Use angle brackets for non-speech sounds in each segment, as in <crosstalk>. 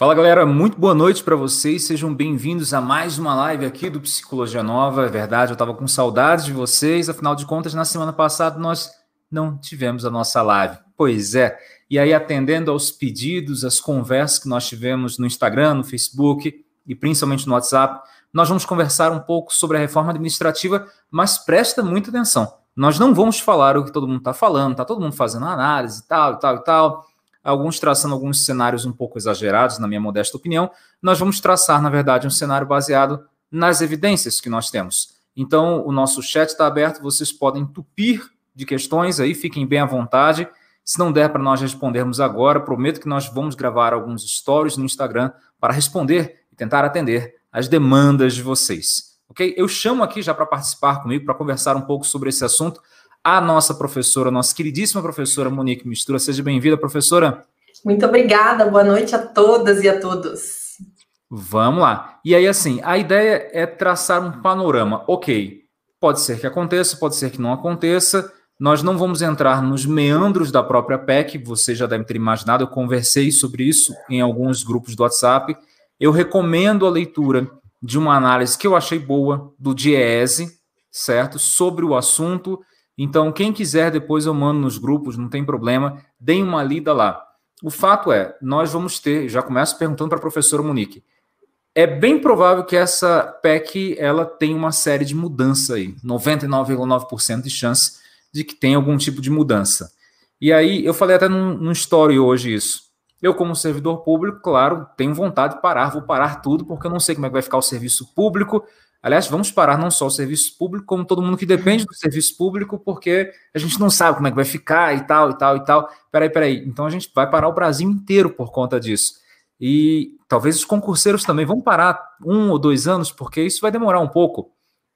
Fala galera, muito boa noite para vocês. Sejam bem-vindos a mais uma live aqui do Psicologia Nova. É verdade, eu estava com saudades de vocês. Afinal de contas, na semana passada nós não tivemos a nossa live. Pois é. E aí, atendendo aos pedidos, as conversas que nós tivemos no Instagram, no Facebook e principalmente no WhatsApp, nós vamos conversar um pouco sobre a reforma administrativa, mas presta muita atenção. Nós não vamos falar o que todo mundo está falando, está todo mundo fazendo análise e tal, e tal, e tal alguns traçando alguns cenários um pouco exagerados, na minha modesta opinião. Nós vamos traçar, na verdade, um cenário baseado nas evidências que nós temos. Então, o nosso chat está aberto, vocês podem tupir de questões aí, fiquem bem à vontade. Se não der para nós respondermos agora, prometo que nós vamos gravar alguns stories no Instagram para responder e tentar atender as demandas de vocês. Ok? Eu chamo aqui já para participar comigo, para conversar um pouco sobre esse assunto, a nossa professora, nossa queridíssima professora Monique Mistura. Seja bem-vinda, professora. Muito obrigada, boa noite a todas e a todos. Vamos lá. E aí, assim, a ideia é traçar um panorama. Ok, pode ser que aconteça, pode ser que não aconteça. Nós não vamos entrar nos meandros da própria PEC, você já deve ter imaginado, eu conversei sobre isso em alguns grupos do WhatsApp. Eu recomendo a leitura de uma análise que eu achei boa do Diese, certo? Sobre o assunto então, quem quiser, depois eu mando nos grupos, não tem problema, deem uma lida lá. O fato é, nós vamos ter, já começo perguntando para a professora Monique, é bem provável que essa PEC ela tenha uma série de mudança aí, 99,9% de chance de que tenha algum tipo de mudança. E aí, eu falei até num, num story hoje isso. Eu, como servidor público, claro, tenho vontade de parar, vou parar tudo, porque eu não sei como é que vai ficar o serviço público, Aliás, vamos parar não só o serviço público, como todo mundo que depende do serviço público, porque a gente não sabe como é que vai ficar e tal, e tal, e tal. Peraí, peraí. Então a gente vai parar o Brasil inteiro por conta disso. E talvez os concurseiros também vão parar um ou dois anos, porque isso vai demorar um pouco.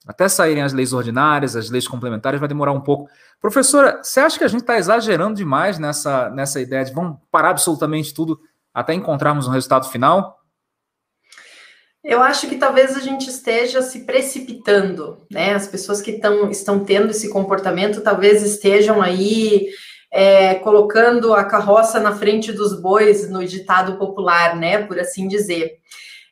Até saírem as leis ordinárias, as leis complementares, vai demorar um pouco. Professora, você acha que a gente está exagerando demais nessa, nessa ideia de vamos parar absolutamente tudo até encontrarmos um resultado final? Eu acho que talvez a gente esteja se precipitando, né? As pessoas que tão, estão tendo esse comportamento talvez estejam aí é, colocando a carroça na frente dos bois, no ditado popular, né? Por assim dizer.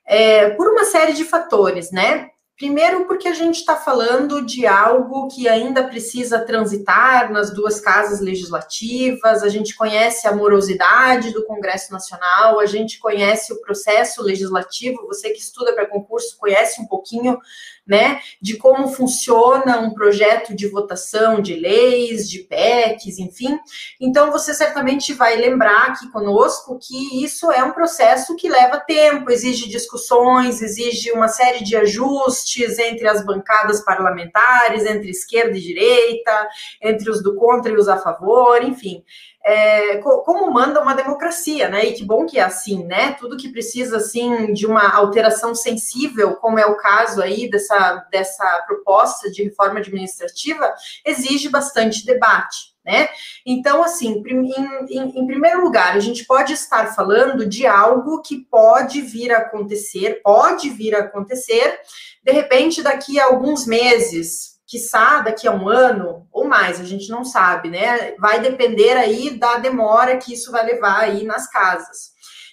É, por uma série de fatores, né? Primeiro, porque a gente está falando de algo que ainda precisa transitar nas duas casas legislativas, a gente conhece a morosidade do Congresso Nacional, a gente conhece o processo legislativo, você que estuda para concurso conhece um pouquinho né, de como funciona um projeto de votação de leis, de PECs, enfim. Então, você certamente vai lembrar aqui conosco que isso é um processo que leva tempo, exige discussões, exige uma série de ajustes entre as bancadas parlamentares, entre esquerda e direita, entre os do contra e os a favor, enfim é, como manda uma democracia, né? E que bom que é assim, né? Tudo que precisa, assim, de uma alteração sensível, como é o caso aí dessa, dessa proposta de reforma administrativa, exige bastante debate. Né? Então, assim, em, em, em, primeiro lugar, a gente pode estar falando de algo que pode vir a acontecer, pode vir a acontecer, de repente, daqui a alguns meses, quiçá daqui a um ano ou mais, a gente não sabe, né? Vai depender aí da demora que isso vai levar aí nas casas.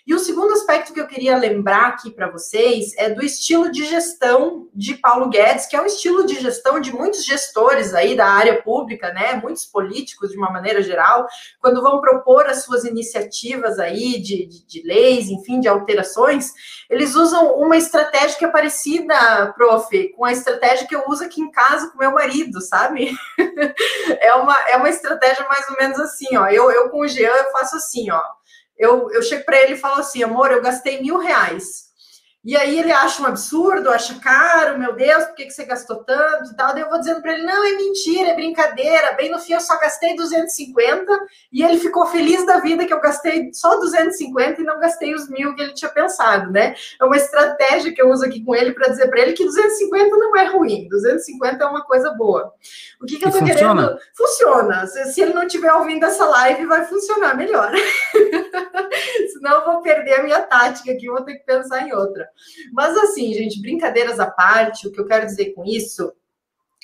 E o segundo aspecto que eu queria lembrar aqui para vocês é do estilo de gestão de Paulo Guedes, que é o estilo de gestão de muitos gestores aí da área pública, né? Muitos políticos, de uma maneira geral, quando vão propor as suas iniciativas aí de, de, de leis, enfim, de alterações, eles usam uma estratégia que é parecida, prof, com a estratégia que eu uso aqui em casa com meu marido, sabe? <laughs> é, uma, é uma estratégia mais ou menos assim, ó. Eu, eu com o Jean, eu faço assim, ó eu, eu chego para ele e falo assim, amor, eu gastei mil reais. E aí ele acha um absurdo, acha caro, meu Deus, por que, que você gastou tanto e tal? Daí eu vou dizendo para ele, não, é mentira, é brincadeira. Bem no fim eu só gastei 250 e ele ficou feliz da vida que eu gastei só 250 e não gastei os mil que ele tinha pensado, né? É uma estratégia que eu uso aqui com ele para dizer para ele que 250 não é ruim, 250 é uma coisa boa. O que, que eu tô funciona. querendo? Funciona. Se, se ele não estiver ouvindo essa live, vai funcionar melhor. <laughs> Senão eu vou perder a minha tática aqui, vou ter que pensar em outra. Mas assim, gente, brincadeiras à parte, o que eu quero dizer com isso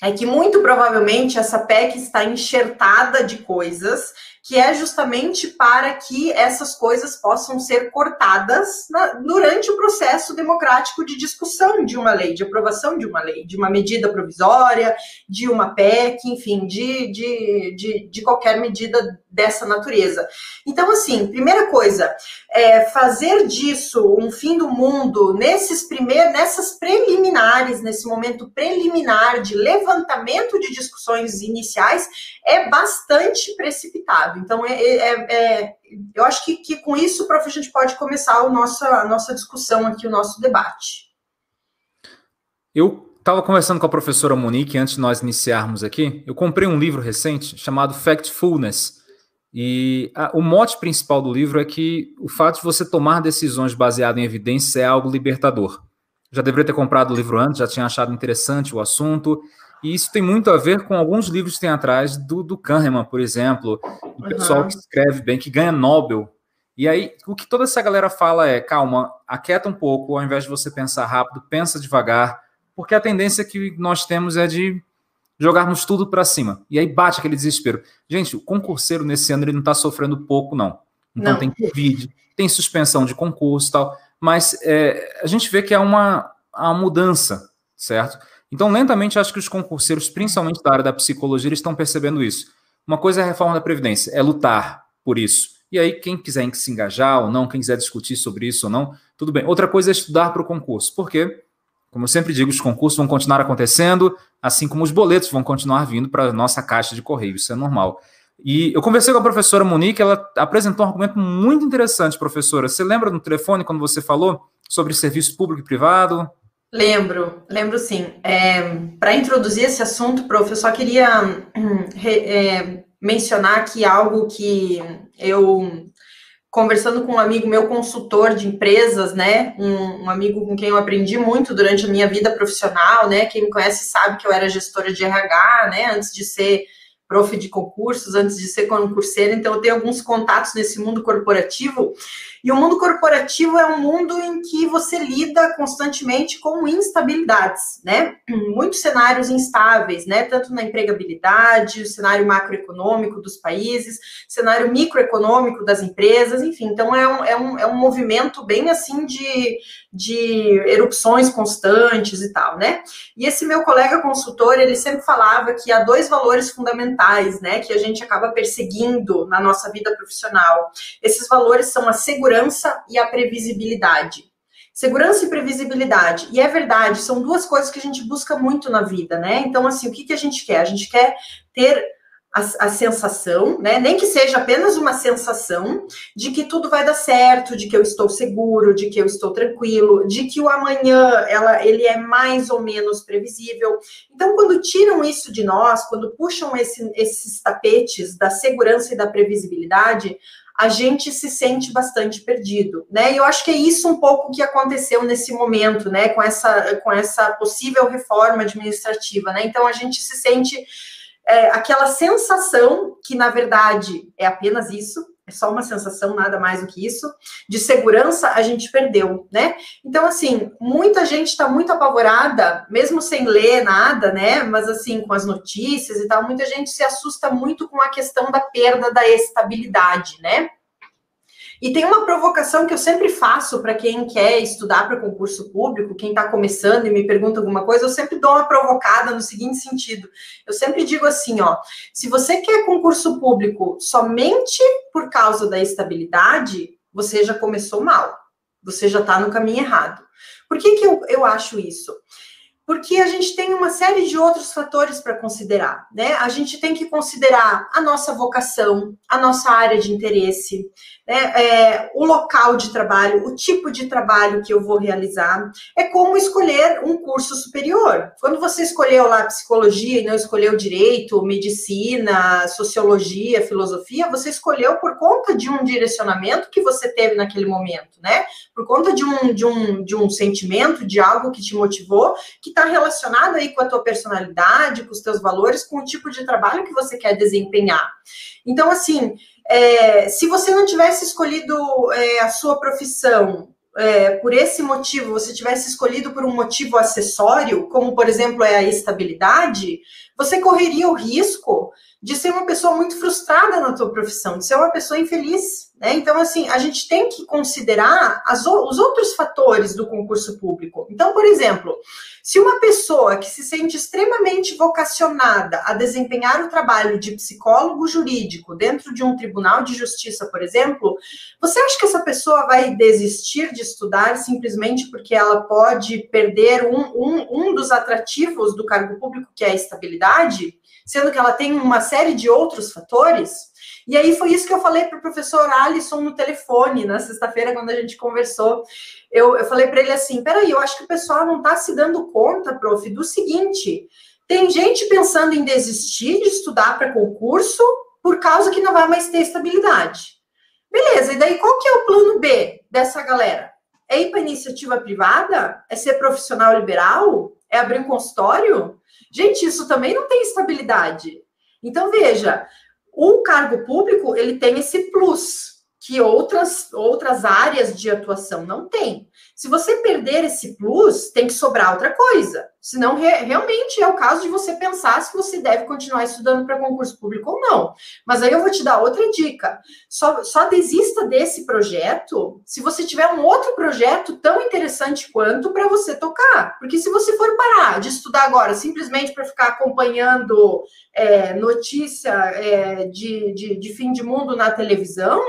é que muito provavelmente essa PEC está enxertada de coisas que é justamente para que essas coisas possam ser cortadas na, durante o processo democrático de discussão de uma lei, de aprovação de uma lei, de uma medida provisória, de uma PEC, enfim, de, de, de, de qualquer medida dessa natureza. Então, assim, primeira coisa, é fazer disso um fim do mundo nesses primeiros, nessas preliminares, nesse momento preliminar de levantamento de discussões iniciais, é bastante precipitado. Então, é, é, é, é eu acho que, que, com isso, prof, a gente pode começar o nosso, a nossa discussão aqui, o nosso debate. Eu estava conversando com a professora Monique antes de nós iniciarmos aqui. Eu comprei um livro recente chamado Factfulness e a, o mote principal do livro é que o fato de você tomar decisões baseadas em evidência é algo libertador. Já deveria ter comprado o livro antes, já tinha achado interessante o assunto. E isso tem muito a ver com alguns livros que tem atrás do, do Kahneman, por exemplo, o uhum. pessoal que escreve bem, que ganha Nobel. E aí, o que toda essa galera fala é: calma, aquieta um pouco, ao invés de você pensar rápido, pensa devagar, porque a tendência que nós temos é de jogarmos tudo para cima. E aí bate aquele desespero. Gente, o concurseiro nesse ano ele não está sofrendo pouco, não. Então não. tem Covid, tem suspensão de concurso e tal, mas é, a gente vê que é uma, uma mudança, certo? Então, lentamente, acho que os concurseiros, principalmente da área da psicologia, eles estão percebendo isso. Uma coisa é a reforma da Previdência, é lutar por isso. E aí, quem quiser se engajar ou não, quem quiser discutir sobre isso ou não, tudo bem. Outra coisa é estudar para o concurso. Por quê? Como eu sempre digo, os concursos vão continuar acontecendo, assim como os boletos vão continuar vindo para a nossa caixa de correio, isso é normal. E eu conversei com a professora Monique, ela apresentou um argumento muito interessante, professora. Você lembra no telefone quando você falou sobre serviço público e privado? Lembro, lembro sim. É, para introduzir esse assunto, prof, eu só queria hum, é, mencionar aqui algo que eu conversando com um amigo meu, consultor de empresas, né? Um, um, amigo com quem eu aprendi muito durante a minha vida profissional, né? Quem me conhece sabe que eu era gestora de RH, né? Antes de ser prof de concursos, antes de ser concurseira, então eu tenho alguns contatos nesse mundo corporativo. E o mundo corporativo é um mundo em que você lida constantemente com instabilidades, né? Muitos cenários instáveis, né? Tanto na empregabilidade, o cenário macroeconômico dos países, cenário microeconômico das empresas, enfim. Então é um, é um, é um movimento bem assim de, de erupções constantes e tal, né? E esse meu colega consultor, ele sempre falava que há dois valores fundamentais, né? Que a gente acaba perseguindo na nossa vida profissional. Esses valores são a segurança segurança e a previsibilidade. Segurança e previsibilidade. E é verdade, são duas coisas que a gente busca muito na vida, né? Então, assim, o que, que a gente quer? A gente quer ter a, a, sensação, né? Nem que seja apenas uma sensação de que tudo vai dar certo, de que eu estou seguro, de que eu estou tranquilo, de que o amanhã ela, ele é mais ou menos previsível. Então, quando tiram isso de nós, quando puxam esse, esses tapetes da segurança e da previsibilidade, a gente se sente bastante perdido, né? E eu acho que é isso um pouco que aconteceu nesse momento, né? Com essa, com essa possível reforma administrativa, né? Então a gente se sente é, aquela sensação que na verdade é apenas isso, é só uma sensação, nada mais do que isso, de segurança a gente perdeu, né? Então, assim, muita gente está muito apavorada, mesmo sem ler nada, né? Mas, assim, com as notícias e tal, muita gente se assusta muito com a questão da perda da estabilidade, né? E tem uma provocação que eu sempre faço para quem quer estudar para concurso público, quem está começando e me pergunta alguma coisa, eu sempre dou uma provocada no seguinte sentido. Eu sempre digo assim, ó, se você quer concurso público somente por causa da estabilidade, você já começou mal. Você já está no caminho errado. Por que, que eu, eu acho isso? Porque a gente tem uma série de outros fatores para considerar, né? A gente tem que considerar a nossa vocação, a nossa área de interesse, né? É, o local de trabalho, o tipo de trabalho que eu vou realizar. É como escolher um curso superior. Quando você escolheu lá psicologia e não escolheu direito, medicina, sociologia, filosofia, você escolheu por conta de um direcionamento que você teve naquele momento, né? Por conta de um, de um, de um sentimento, de algo que te motivou, que está relacionado aí com a tua personalidade, com os teus valores, com o tipo de trabalho que você quer desempenhar. Então, assim, é, se você não tivesse escolhido é, a sua profissão é, por esse motivo, você tivesse escolhido por um motivo acessório, como por exemplo é a estabilidade, você correria o risco de ser uma pessoa muito frustrada na tua profissão, de ser uma pessoa infeliz. Né? Então, assim, a gente tem que considerar as, os outros fatores do concurso público. Então, por exemplo, se uma pessoa que se sente extremamente vocacionada a desempenhar o trabalho de psicólogo jurídico dentro de um tribunal de justiça, por exemplo, você acha que essa pessoa vai desistir de estudar simplesmente porque ela pode perder um, um, um dos atrativos do cargo público, que é a estabilidade? Sendo que ela tem uma série de outros fatores. E aí foi isso que eu falei para o professor Alisson no telefone, na sexta-feira, quando a gente conversou. Eu, eu falei para ele assim: peraí, eu acho que o pessoal não está se dando conta, prof, do seguinte: tem gente pensando em desistir de estudar para concurso por causa que não vai mais ter estabilidade. Beleza, e daí qual que é o plano B dessa galera? É ir para iniciativa privada? É ser profissional liberal? É abrir um consultório? Gente, isso também não tem estabilidade. Então, veja, o cargo público, ele tem esse plus que outras, outras áreas de atuação não têm. Se você perder esse plus, tem que sobrar outra coisa. Senão, re, realmente é o caso de você pensar se você deve continuar estudando para concurso público ou não. Mas aí eu vou te dar outra dica. Só, só desista desse projeto se você tiver um outro projeto tão interessante quanto para você tocar. Porque se você for parar de estudar agora simplesmente para ficar acompanhando é, notícia é, de, de, de fim de mundo na televisão,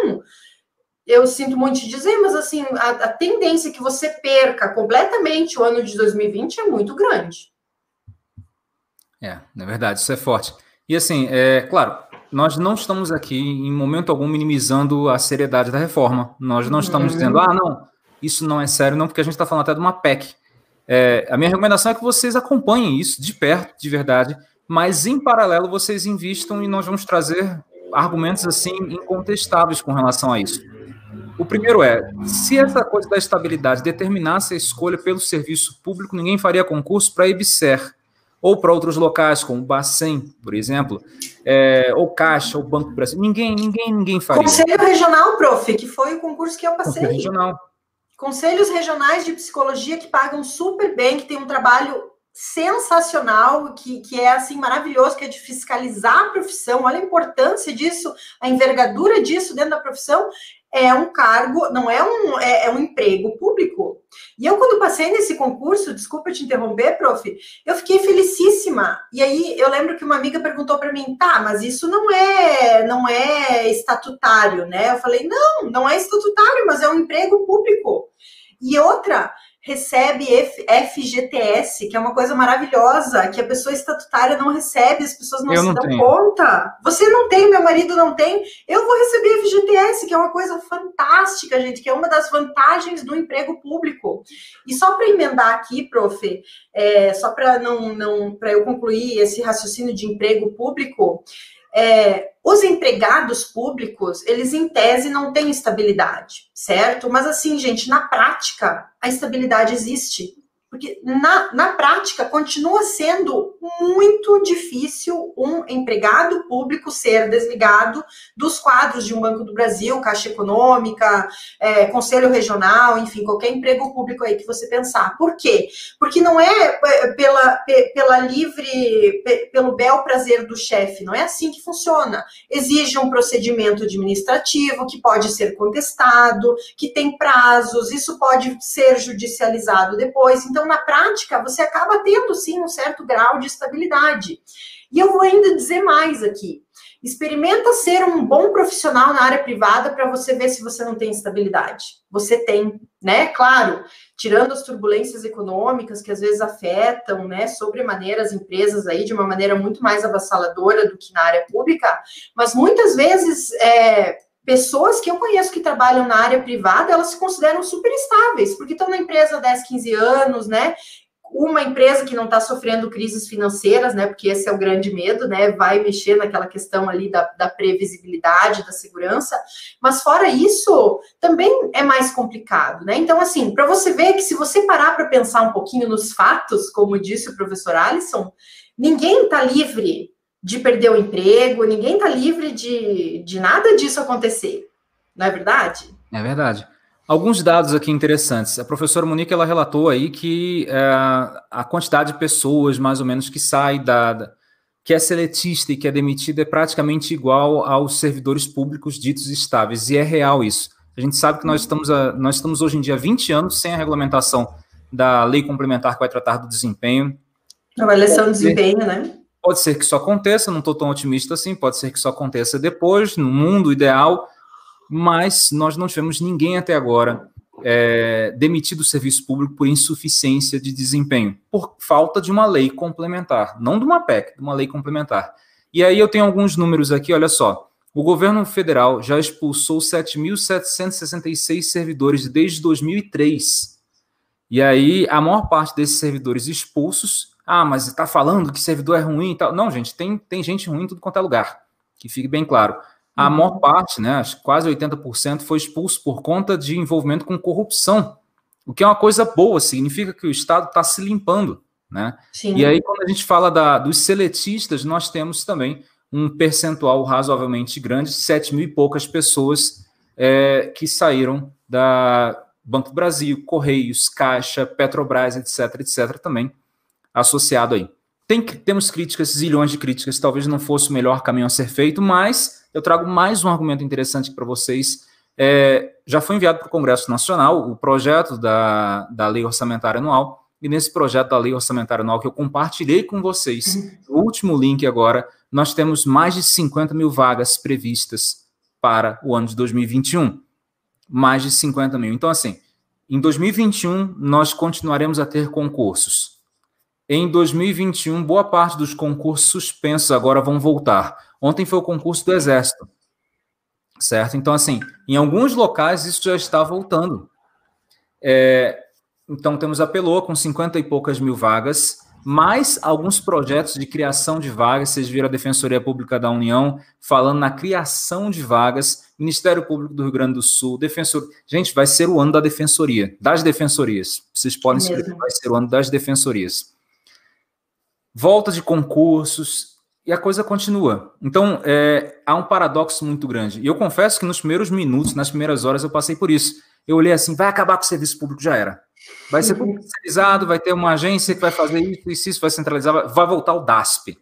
eu sinto muito te dizer, mas assim, a, a, tendência que você perca completamente o ano de 2020 é muito grande. É, na verdade, isso é forte. E assim, é claro, nós não estamos aqui em momento algum minimizando a seriedade da reforma. Nós não estamos uhum. dizendo, ah, não, isso não é sério, não, porque a gente está falando até de uma PEC. É, a minha recomendação é que vocês acompanhem isso de perto, de verdade, mas em paralelo vocês invistam e nós vamos trazer argumentos assim incontestáveis com relação a isso. O primeiro é, se essa coisa da estabilidade determinasse a escolha pelo serviço público, ninguém faria concurso para a EBSER ou para outros locais, como o Bacen, por exemplo, é, ou Caixa, ou Banco Brasil. Ninguém, ninguém, ninguém faria. Conselho Regional, prof, que foi o concurso que eu passei. Conselho Regional. Conselhos regionais de psicologia que pagam super bem, que tem um trabalho sensacional, que, que é assim maravilhoso, que é de fiscalizar a profissão. Olha a importância disso, a envergadura disso dentro da profissão é um cargo, não é um, é, é, um emprego público. E eu, quando passei nesse concurso, desculpa te interromper, prof, eu fiquei felicíssima. E aí eu lembro que uma amiga perguntou para mim, tá, mas isso não é, não é estatutário, né? Eu falei, não, não é estatutário, mas é um emprego público. E outra, recebe FGTS, que é uma coisa maravilhosa, que a pessoa estatutária não recebe, as pessoas não eu se não dão tenho. conta. Você não tem, meu marido não tem, eu vou receber FGTS, que é uma coisa fantástica, gente, que é uma das vantagens do emprego público. E só para emendar aqui, prof, é, só para não, não para eu concluir esse raciocínio de emprego público, é, os empregados públicos, eles em tese não têm estabilidade, certo? Mas assim, gente, na prática, a estabilidade existe. Porque na, na prática continua sendo muito difícil um empregado público ser desligado dos quadros de um Banco do Brasil, Caixa Econômica, é, Conselho Regional, enfim, qualquer emprego público aí que você pensar. Por quê? Porque não é, é pela, pela livre, pelo bel prazer do chefe, não é assim que funciona. Exige um procedimento administrativo que pode ser contestado, que tem prazos, isso pode ser judicializado depois. Então, na prática, você acaba tendo sim um certo grau de estabilidade. E eu vou ainda dizer mais aqui. Experimenta ser um bom profissional na área privada para você ver se você não tem estabilidade. Você tem, né? Claro, tirando as turbulências econômicas que às vezes afetam, né, sobremaneira as empresas aí de uma maneira muito mais avassaladora do que na área pública, mas muitas vezes é, pessoas que eu conheço que trabalham na área privada, elas se consideram super estáveis, porque estão na empresa há 10, 15 anos, né? Uma empresa que não está sofrendo crises financeiras, né? Porque esse é o grande medo, né? Vai mexer naquela questão ali da, da previsibilidade, da segurança. Mas fora isso, também é mais complicado, né? Então, assim, para você ver que se você parar para pensar um pouquinho nos fatos, como disse o professor Alisson, ninguém está livre de perder o emprego, ninguém está livre de, de nada disso acontecer. Não é verdade? É verdade. Alguns dados aqui interessantes. A professora Monique ela relatou aí que é, a quantidade de pessoas, mais ou menos, que sai da, que é seletista e que é demitido é praticamente igual aos servidores públicos ditos estáveis, e é real isso. A gente sabe que nós estamos, a, nós estamos hoje em dia 20 anos sem a regulamentação da lei complementar que vai tratar do desempenho. Avaliação do desempenho, né? Pode ser que isso aconteça, não estou tão otimista assim, pode ser que isso aconteça depois, no mundo ideal, mas nós não tivemos ninguém até agora é, demitido do serviço público por insuficiência de desempenho, por falta de uma lei complementar, não de uma PEC, de uma lei complementar. E aí eu tenho alguns números aqui, olha só. O governo federal já expulsou 7.766 servidores desde 2003. E aí, a maior parte desses servidores expulsos ah, mas está falando que servidor é ruim e tal. Não, gente, tem, tem gente ruim em tudo quanto é lugar, que fique bem claro. A uhum. maior parte, né, quase 80%, foi expulso por conta de envolvimento com corrupção, o que é uma coisa boa, significa que o Estado está se limpando. Né? Sim. E aí, quando a gente fala da, dos seletistas, nós temos também um percentual razoavelmente grande, sete mil e poucas pessoas é, que saíram da Banco do Brasil, Correios, Caixa, Petrobras, etc., etc., também associado aí. Tem, temos críticas, zilhões de críticas, talvez não fosse o melhor caminho a ser feito, mas eu trago mais um argumento interessante para vocês. É, já foi enviado para o Congresso Nacional o projeto da, da Lei Orçamentária Anual, e nesse projeto da Lei Orçamentária Anual que eu compartilhei com vocês, o último link agora, nós temos mais de 50 mil vagas previstas para o ano de 2021. Mais de 50 mil. Então, assim, em 2021, nós continuaremos a ter concursos em 2021, boa parte dos concursos suspensos agora vão voltar. Ontem foi o concurso do Exército, certo? Então, assim, em alguns locais isso já está voltando. É, então, temos a Peloa com 50 e poucas mil vagas, mais alguns projetos de criação de vagas. Vocês viram a Defensoria Pública da União falando na criação de vagas, Ministério Público do Rio Grande do Sul, Defensor. Gente, vai ser o ano da Defensoria, das defensorias. Vocês podem escrever, vai ser o ano das defensorias volta de concursos, e a coisa continua. Então, é, há um paradoxo muito grande. E eu confesso que nos primeiros minutos, nas primeiras horas, eu passei por isso. Eu olhei assim, vai acabar com o serviço público, já era. Vai ser público especializado, vai ter uma agência que vai fazer isso, isso, isso vai centralizar, vai voltar o DASP.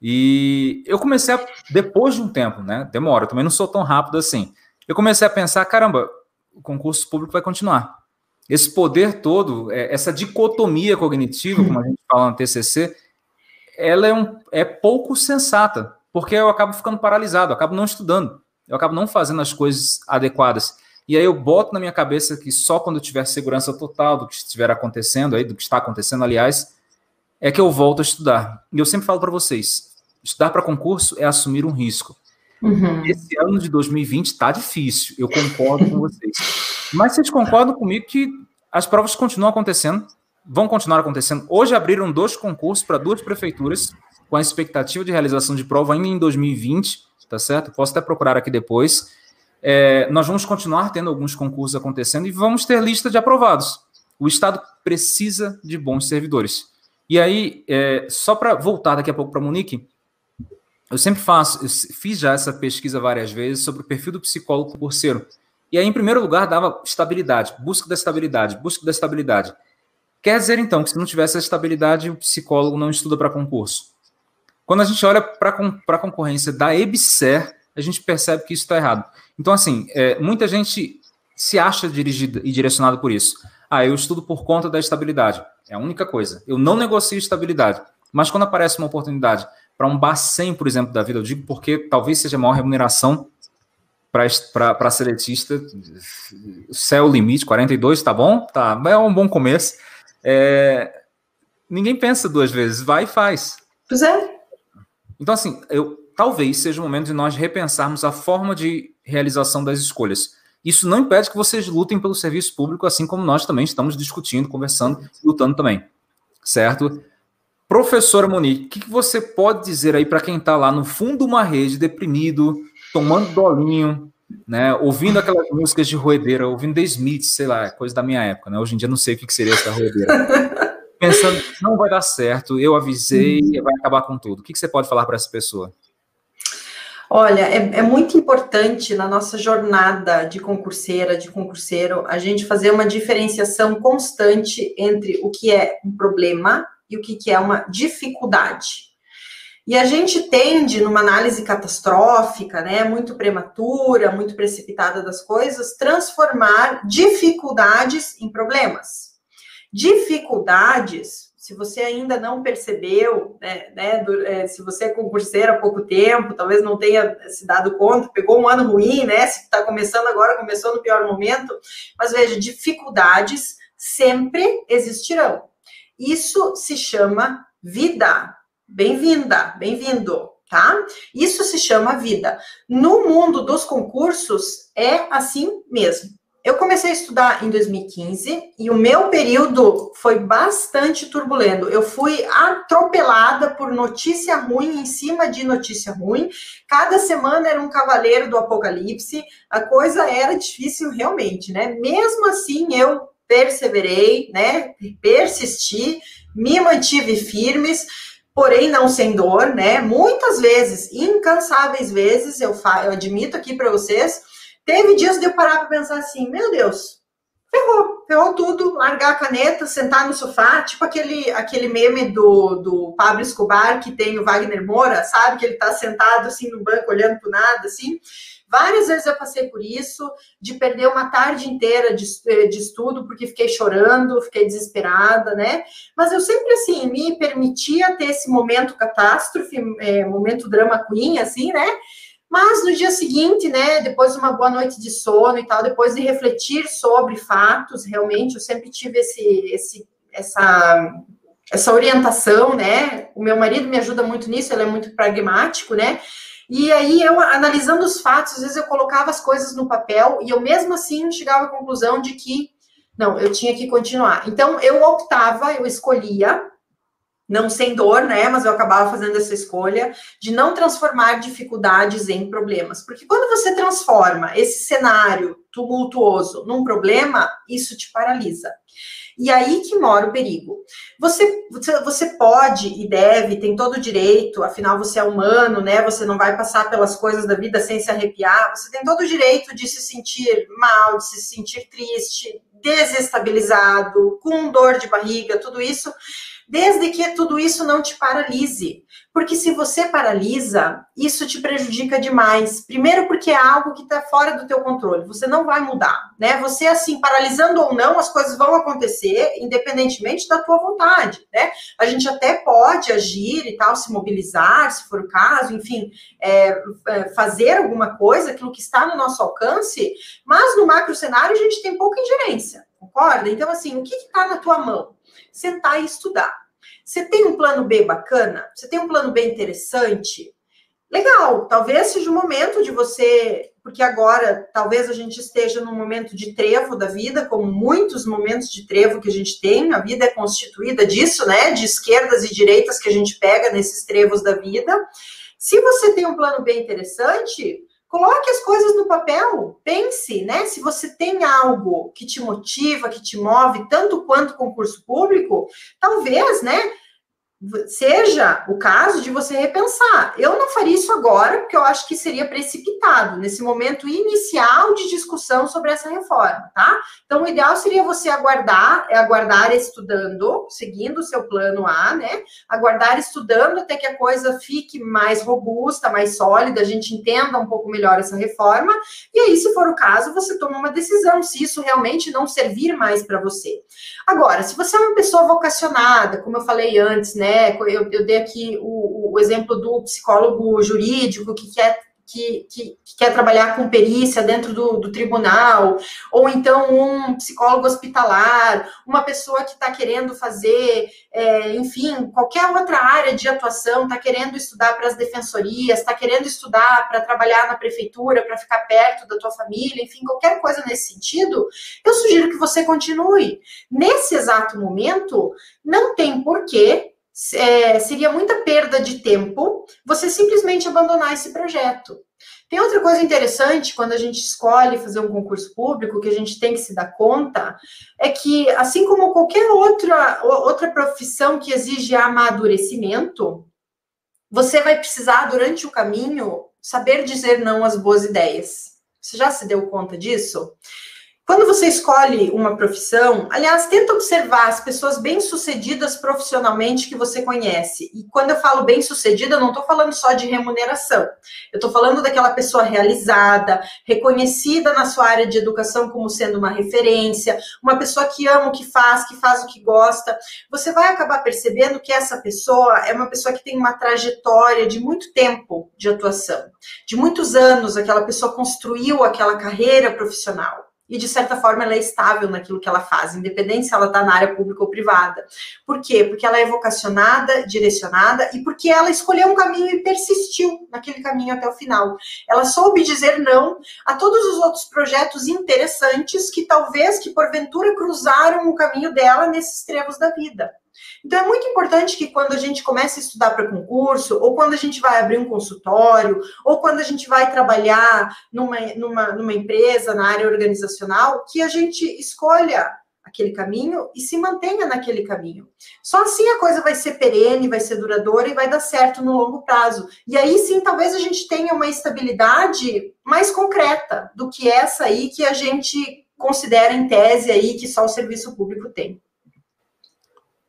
E eu comecei a, depois de um tempo, né? Demora, eu também não sou tão rápido assim. Eu comecei a pensar, caramba, o concurso público vai continuar esse poder todo, é, essa dicotomia cognitiva, como a gente fala no TCC, ela é, um, é pouco sensata, porque eu acabo ficando paralisado, eu acabo não estudando, eu acabo não fazendo as coisas adequadas. E aí eu boto na minha cabeça que só quando eu tiver segurança total do que estiver acontecendo, aí, do que está acontecendo, aliás, é que eu volto a estudar. E eu sempre falo para vocês, estudar para concurso é assumir um risco. Uhum. Esse ano de 2020 está difícil, eu concordo com vocês. Mas vocês concordam comigo que as provas continuam acontecendo, vão continuar acontecendo. Hoje abriram dois concursos para duas prefeituras, com a expectativa de realização de prova ainda em 2020, tá certo? Posso até procurar aqui depois. É, nós vamos continuar tendo alguns concursos acontecendo e vamos ter lista de aprovados. O Estado precisa de bons servidores. E aí, é, só para voltar daqui a pouco para Monique, eu sempre faço, eu fiz já essa pesquisa várias vezes sobre o perfil do psicólogo curseiro. E aí, em primeiro lugar, dava estabilidade, busca da estabilidade, busca da estabilidade. Quer dizer, então, que se não tivesse essa estabilidade, o psicólogo não estuda para concurso. Quando a gente olha para a concorrência da EBSER, a gente percebe que isso está errado. Então, assim, é, muita gente se acha dirigida e direcionada por isso. Ah, eu estudo por conta da estabilidade. É a única coisa. Eu não negocio estabilidade. Mas quando aparece uma oportunidade para um Bacen, por exemplo, da vida, eu digo porque talvez seja a maior remuneração para seletista, céu limite, 42, tá bom? Tá, é um bom começo. É, ninguém pensa duas vezes, vai e faz. Pois é. Então, assim, eu, talvez seja o momento de nós repensarmos a forma de realização das escolhas. Isso não impede que vocês lutem pelo serviço público, assim como nós também estamos discutindo, conversando, lutando também. Certo? Professora Monique, o que, que você pode dizer aí para quem está lá no fundo de uma rede, deprimido, tomando dolinho, né? Ouvindo aquelas músicas de roedeira, ouvindo The Smith, sei lá, coisa da minha época, né? Hoje em dia não sei o que seria essa roedeira. <laughs> Pensando, não vai dar certo, eu avisei, uhum. vai acabar com tudo. O que você pode falar para essa pessoa? Olha, é, é, muito importante na nossa jornada de concurseira, de concurseiro, a gente fazer uma diferenciação constante entre o que é um problema e o que, que é uma dificuldade. E a gente tende, numa análise catastrófica, né, muito prematura, muito precipitada das coisas, transformar dificuldades em problemas. Dificuldades, se você ainda não percebeu, né, né é, se você é concurseiro há pouco tempo, talvez não tenha se dado conta, pegou um ano ruim, né? Se está começando agora, começou no pior momento, mas veja, dificuldades sempre existirão. Isso se chama vida. Bem-vinda, bem-vindo, tá? Isso se chama vida. No mundo dos concursos, é assim mesmo. Eu comecei a estudar em 2015 e o meu período foi bastante turbulento. Eu fui atropelada por notícia ruim em cima de notícia ruim. Cada semana era um cavaleiro do apocalipse. A coisa era difícil realmente, né? Mesmo assim, eu perseverei, né? Persisti, me mantive firmes porém não sem dor, né? Muitas vezes, incansáveis vezes, eu, eu admito aqui para vocês, teve dias de eu parar para pensar assim, meu Deus, ferrou, ferrou tudo, largar a caneta, sentar no sofá, tipo aquele, aquele meme do, do Pablo Escobar que tem o Wagner Moura, sabe? Que ele tá sentado assim no banco olhando pro nada, assim. Várias vezes eu passei por isso, de perder uma tarde inteira de, eh, de estudo, porque fiquei chorando, fiquei desesperada, né? Mas eu sempre, assim, me permitia ter esse momento catástrofe, é, momento drama queen, assim, né? Mas no dia seguinte, né, depois de uma boa noite de sono e tal, depois de refletir sobre fatos, realmente, eu sempre tive esse, esse, essa, essa orientação, né? O meu marido me ajuda muito nisso, ele é muito pragmático, né? E aí, eu, analisando os fatos, às vezes eu colocava as coisas no papel e eu mesmo assim chegava à conclusão de que, não, eu tinha que continuar. Então, eu optava, eu escolhia, não sem dor, né? Mas eu acabava fazendo essa escolha de não transformar dificuldades em problemas. Porque quando você transforma esse cenário tumultuoso num problema, isso te paralisa. E aí que mora o perigo. Você, você, pode e deve, tem todo o direito, afinal você é humano, né? Você não vai passar pelas coisas da vida sem se arrepiar. Você tem todo o direito de se sentir mal, de se sentir triste, desestabilizado, com dor de barriga, tudo isso desde que tudo isso não te paralise. Porque se você paralisa, isso te prejudica demais. Primeiro, porque é algo que está fora do teu controle, você não vai mudar, né? Você, assim, paralisando ou não, as coisas vão acontecer, independentemente da tua vontade, né? A gente até pode agir e tal, se mobilizar, se for o caso, enfim, é, é, fazer alguma coisa, aquilo que está no nosso alcance, mas no macro cenário a gente tem pouca ingerência, concorda? Então, assim, o que está na tua mão? Sentar e estudar. Você tem um plano B bacana? Você tem um plano B interessante? Legal, talvez seja o momento de você, porque agora talvez a gente esteja num momento de trevo da vida, como muitos momentos de trevo que a gente tem, a vida é constituída disso, né? De esquerdas e direitas que a gente pega nesses trevos da vida. Se você tem um plano B interessante, Coloque as coisas no papel, pense, né? Se você tem algo que te motiva, que te move, tanto quanto concurso público, talvez, né? Seja o caso de você repensar. Eu não faria isso agora, porque eu acho que seria precipitado nesse momento inicial de discussão sobre essa reforma, tá? Então, o ideal seria você aguardar, é aguardar estudando, seguindo o seu plano A, né? Aguardar estudando até que a coisa fique mais robusta, mais sólida, a gente entenda um pouco melhor essa reforma, e aí, se for o caso, você toma uma decisão, se isso realmente não servir mais para você. Agora, se você é uma pessoa vocacionada, como eu falei antes, né? Né? Eu, eu dei aqui o, o, exemplo do psicólogo jurídico que quer que, que, que, quer trabalhar com perícia dentro do, do, tribunal, ou então um psicólogo hospitalar, uma pessoa que está querendo fazer, é, enfim, qualquer outra área de atuação, está querendo estudar para as defensorias, está querendo estudar para trabalhar na prefeitura, para ficar perto da tua família, enfim, qualquer coisa nesse sentido, eu sugiro que você continue. Nesse exato momento, não tem porquê é, seria muita perda de tempo você simplesmente abandonar esse projeto. Tem outra coisa interessante quando a gente escolhe fazer um concurso público que a gente tem que se dar conta é que assim como qualquer outra outra profissão que exige amadurecimento, você vai precisar durante o caminho saber dizer não às boas ideias. Você já se deu conta disso? Quando você escolhe uma profissão, aliás, tenta observar as pessoas bem-sucedidas profissionalmente que você conhece. E quando eu falo bem-sucedida, eu não estou falando só de remuneração. Eu estou falando daquela pessoa realizada, reconhecida na sua área de educação como sendo uma referência, uma pessoa que ama o que faz, que faz o que gosta. Você vai acabar percebendo que essa pessoa é uma pessoa que tem uma trajetória de muito tempo de atuação, de muitos anos, aquela pessoa construiu aquela carreira profissional e, de certa forma, ela é estável naquilo que ela faz, independente se ela está na área pública ou privada. Por quê? Porque ela é vocacionada, direcionada e porque ela escolheu um caminho e persistiu naquele caminho até o final. Ela soube dizer não a todos os outros projetos interessantes que talvez, que porventura, cruzaram o caminho dela nesses trevos da vida. Então, é muito importante que quando a gente começa a estudar para concurso, ou quando a gente vai abrir um consultório, ou quando a gente vai trabalhar numa, numa, numa empresa, na área organizacional, que a gente escolha aquele caminho e se mantenha naquele caminho. Só assim a coisa vai ser perene, vai ser duradoura e vai dar certo no longo prazo. E aí sim, talvez a gente tenha uma estabilidade mais concreta do que essa aí que a gente considera em tese aí que só o serviço público tem.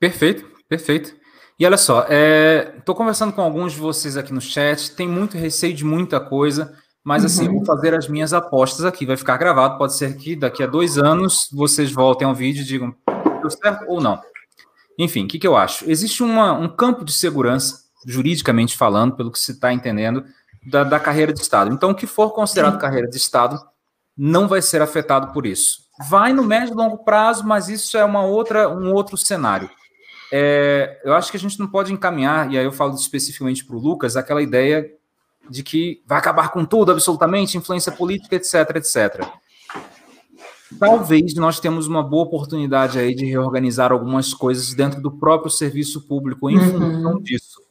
Perfeito, perfeito. E olha só, estou é, conversando com alguns de vocês aqui no chat, tem muito receio de muita coisa, mas assim, uhum. vou fazer as minhas apostas aqui, vai ficar gravado, pode ser que daqui a dois anos vocês voltem ao vídeo e digam deu certo ou não. Enfim, o que, que eu acho? Existe uma, um campo de segurança, juridicamente falando, pelo que se está entendendo, da, da, carreira de Estado. Então, o que for considerado carreira de Estado não vai ser afetado por isso. Vai no médio e longo prazo, mas isso é uma outra, um outro cenário é, eu acho que a gente não pode encaminhar, e aí eu falo especificamente para o Lucas, aquela ideia de que vai acabar com tudo, absolutamente, influência política, etc, etc. Talvez nós temos uma boa oportunidade aí de reorganizar algumas coisas dentro do próprio serviço público em uhum. função disso.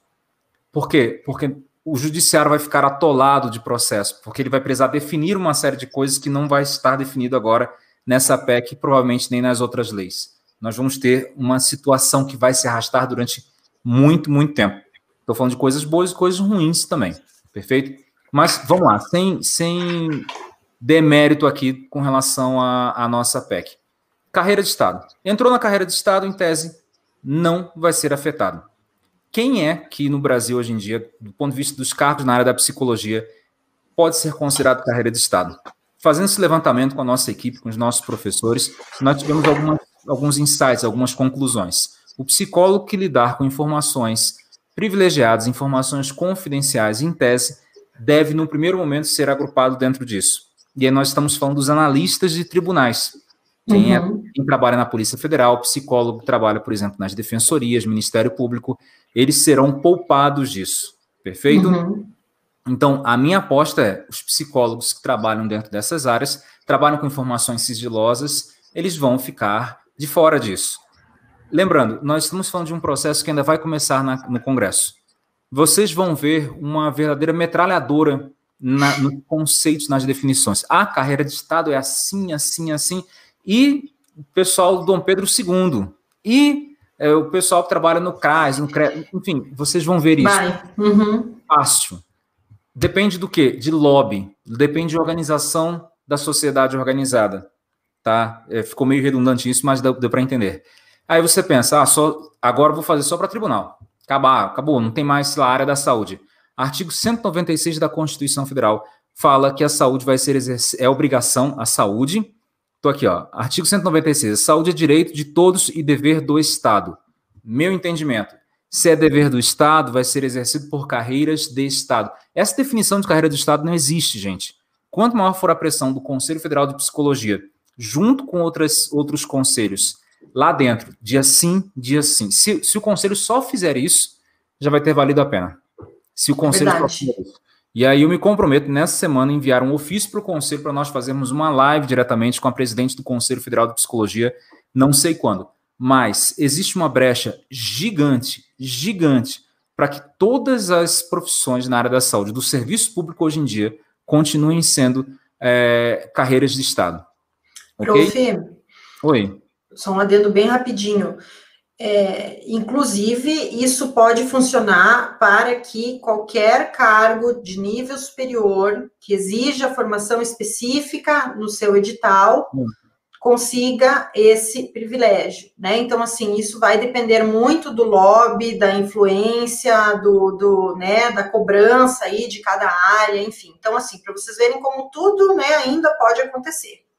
Por quê? Porque o judiciário vai ficar atolado de processo, porque ele vai precisar definir uma série de coisas que não vai estar definido agora nessa PEC, provavelmente nem nas outras leis nós vamos ter uma situação que vai se arrastar durante muito, muito tempo. Estou falando de coisas boas e coisas ruins também, perfeito? Mas vamos lá, sem, sem demérito aqui com relação à nossa PEC. Carreira de Estado. Entrou na carreira de Estado, em tese, não vai ser afetado. Quem é que no Brasil hoje em dia, do ponto de vista dos cargos na área da psicologia, pode ser considerado carreira de Estado? Fazendo esse levantamento com a nossa equipe, com os nossos professores, nós tivemos algumas alguns insights, algumas conclusões. O psicólogo que lidar com informações privilegiadas, informações confidenciais, em tese, deve, no primeiro momento, ser agrupado dentro disso. E aí nós estamos falando dos analistas de tribunais. Quem, é, uhum. quem trabalha na Polícia Federal, psicólogo trabalha, por exemplo, nas defensorias, Ministério Público, eles serão poupados disso. Perfeito? Uhum. Então, a minha aposta é: os psicólogos que trabalham dentro dessas áreas trabalham com informações sigilosas, eles vão ficar de fora disso. Lembrando, nós estamos falando de um processo que ainda vai começar na, no Congresso. Vocês vão ver uma verdadeira metralhadora na, no conceitos, nas definições. A carreira de Estado é assim, assim, assim. E o pessoal do Dom Pedro II. E é, o pessoal que trabalha no CRAS, no CRE, enfim, vocês vão ver isso. Uhum. Fácil. Depende do quê? De lobby. Depende de organização da sociedade organizada tá? É, ficou meio redundante isso, mas deu, deu para entender. Aí você pensa, ah, só, agora vou fazer só para tribunal. Acabar, acabou, não tem mais a área da saúde. Artigo 196 da Constituição Federal fala que a saúde vai ser é obrigação, a saúde. Tô aqui, ó. Artigo 196. A saúde é direito de todos e dever do Estado. Meu entendimento. Se é dever do Estado, vai ser exercido por carreiras de Estado. Essa definição de carreira do Estado não existe, gente. Quanto maior for a pressão do Conselho Federal de Psicologia junto com outras, outros conselhos, lá dentro, dia sim, dia sim. Se, se o conselho só fizer isso, já vai ter valido a pena. Se o conselho Verdade. só fizer isso. E aí eu me comprometo nessa semana a enviar um ofício para o conselho para nós fazermos uma live diretamente com a presidente do Conselho Federal de Psicologia, não sei quando. Mas existe uma brecha gigante, gigante, para que todas as profissões na área da saúde, do serviço público hoje em dia, continuem sendo é, carreiras de Estado. Okay? Prof, Oi. Só um adendo bem rapidinho. É, inclusive, isso pode funcionar para que qualquer cargo de nível superior que exija formação específica no seu edital, hum. consiga esse privilégio, né? Então, assim, isso vai depender muito do lobby, da influência, do, do né, da cobrança aí de cada área, enfim. Então, assim, para vocês verem como tudo, né, ainda pode acontecer.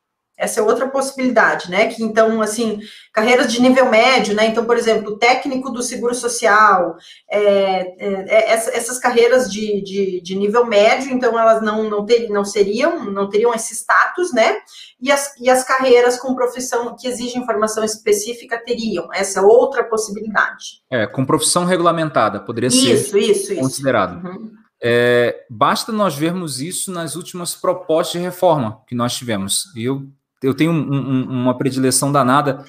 Essa é outra possibilidade, né? Que então, assim, carreiras de nível médio, né? Então, por exemplo, técnico do seguro social, é, é, é essas carreiras de, de, de, nível médio, então elas não, não, ter, não seriam, não teriam esse status, né? E as, e as carreiras com profissão que exigem formação específica teriam. Essa é outra possibilidade. É, com profissão regulamentada, poderia isso, ser isso, considerado. Isso. Uhum. É, basta nós vermos isso nas últimas propostas de reforma que nós tivemos. Eu eu tenho um, um, uma predileção danada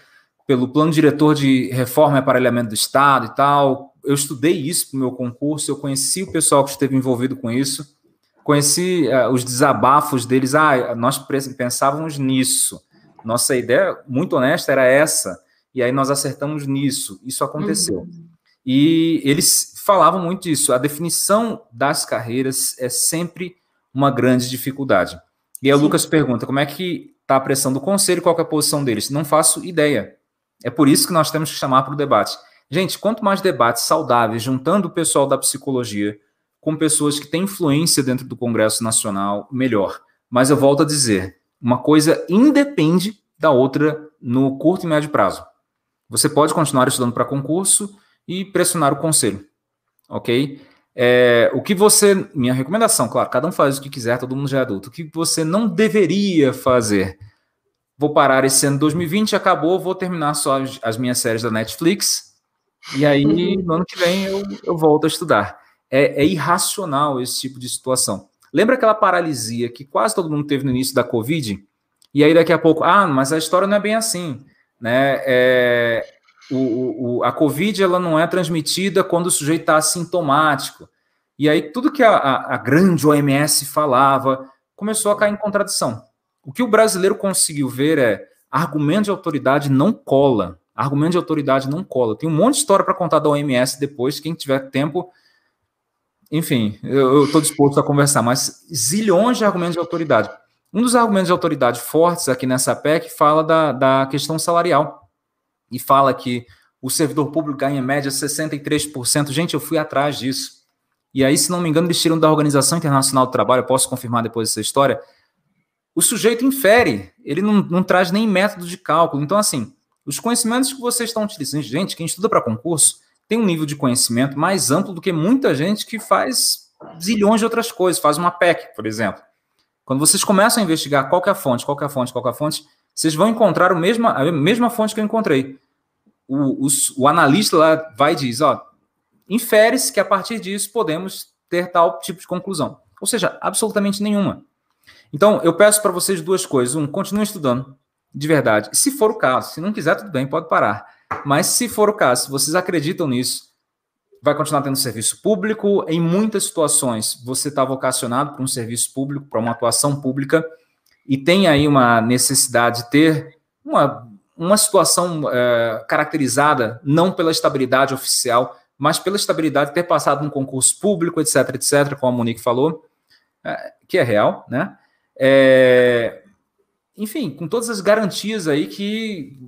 pelo plano diretor de reforma e aparelhamento do Estado e tal. Eu estudei isso para o meu concurso, eu conheci o pessoal que esteve envolvido com isso, conheci uh, os desabafos deles. Ah, nós pensávamos nisso. Nossa ideia, muito honesta, era essa. E aí nós acertamos nisso. Isso aconteceu. Uhum. E eles falavam muito disso. A definição das carreiras é sempre uma grande dificuldade. E aí o Lucas pergunta: como é que está a pressão do conselho, qual é a posição deles? Não faço ideia. É por isso que nós temos que chamar para o debate. Gente, quanto mais debates saudáveis, juntando o pessoal da psicologia com pessoas que têm influência dentro do Congresso Nacional, melhor. Mas eu volto a dizer, uma coisa independe da outra no curto e médio prazo. Você pode continuar estudando para concurso e pressionar o conselho, ok? É, o que você, minha recomendação, claro, cada um faz o que quiser, todo mundo já é adulto. O que você não deveria fazer? Vou parar esse ano 2020, acabou, vou terminar só as, as minhas séries da Netflix, e aí no ano que vem eu, eu volto a estudar. É, é irracional esse tipo de situação. Lembra aquela paralisia que quase todo mundo teve no início da Covid? E aí daqui a pouco, ah, mas a história não é bem assim, né? É, o, o, a Covid ela não é transmitida quando o sujeito está assintomático. E aí tudo que a, a, a, grande OMS falava começou a cair em contradição. O que o brasileiro conseguiu ver é argumento de autoridade não cola. Argumento de autoridade não cola. Tem um monte de história para contar da OMS depois, quem tiver tempo. Enfim, eu estou disposto a conversar, mas zilhões de argumentos de autoridade. Um dos argumentos de autoridade fortes aqui nessa PEC fala da, da questão salarial e fala que o servidor público ganha em média 63%. Gente, eu fui atrás disso. E aí, se não me engano, eles tiram da Organização Internacional do Trabalho, posso confirmar depois essa história. O sujeito infere, ele não, não traz nem método de cálculo. Então, assim, os conhecimentos que vocês estão utilizando, gente, quem estuda para concurso tem um nível de conhecimento mais amplo do que muita gente que faz zilhões de outras coisas, faz uma PEC, por exemplo. Quando vocês começam a investigar qual é a fonte, qual é a fonte, qual é a fonte, vocês vão encontrar a mesma, a mesma fonte que eu encontrei. O, o, o analista lá vai e diz, ó, infere-se que a partir disso podemos ter tal tipo de conclusão. Ou seja, absolutamente nenhuma. Então, eu peço para vocês duas coisas. Um, continuem estudando, de verdade. Se for o caso, se não quiser, tudo bem, pode parar. Mas se for o caso, se vocês acreditam nisso, vai continuar tendo serviço público. Em muitas situações, você está vocacionado para um serviço público, para uma atuação pública e tem aí uma necessidade de ter uma, uma situação é, caracterizada não pela estabilidade oficial, mas pela estabilidade de ter passado num concurso público, etc, etc, como a Monique falou, é, que é real, né? É, enfim, com todas as garantias aí que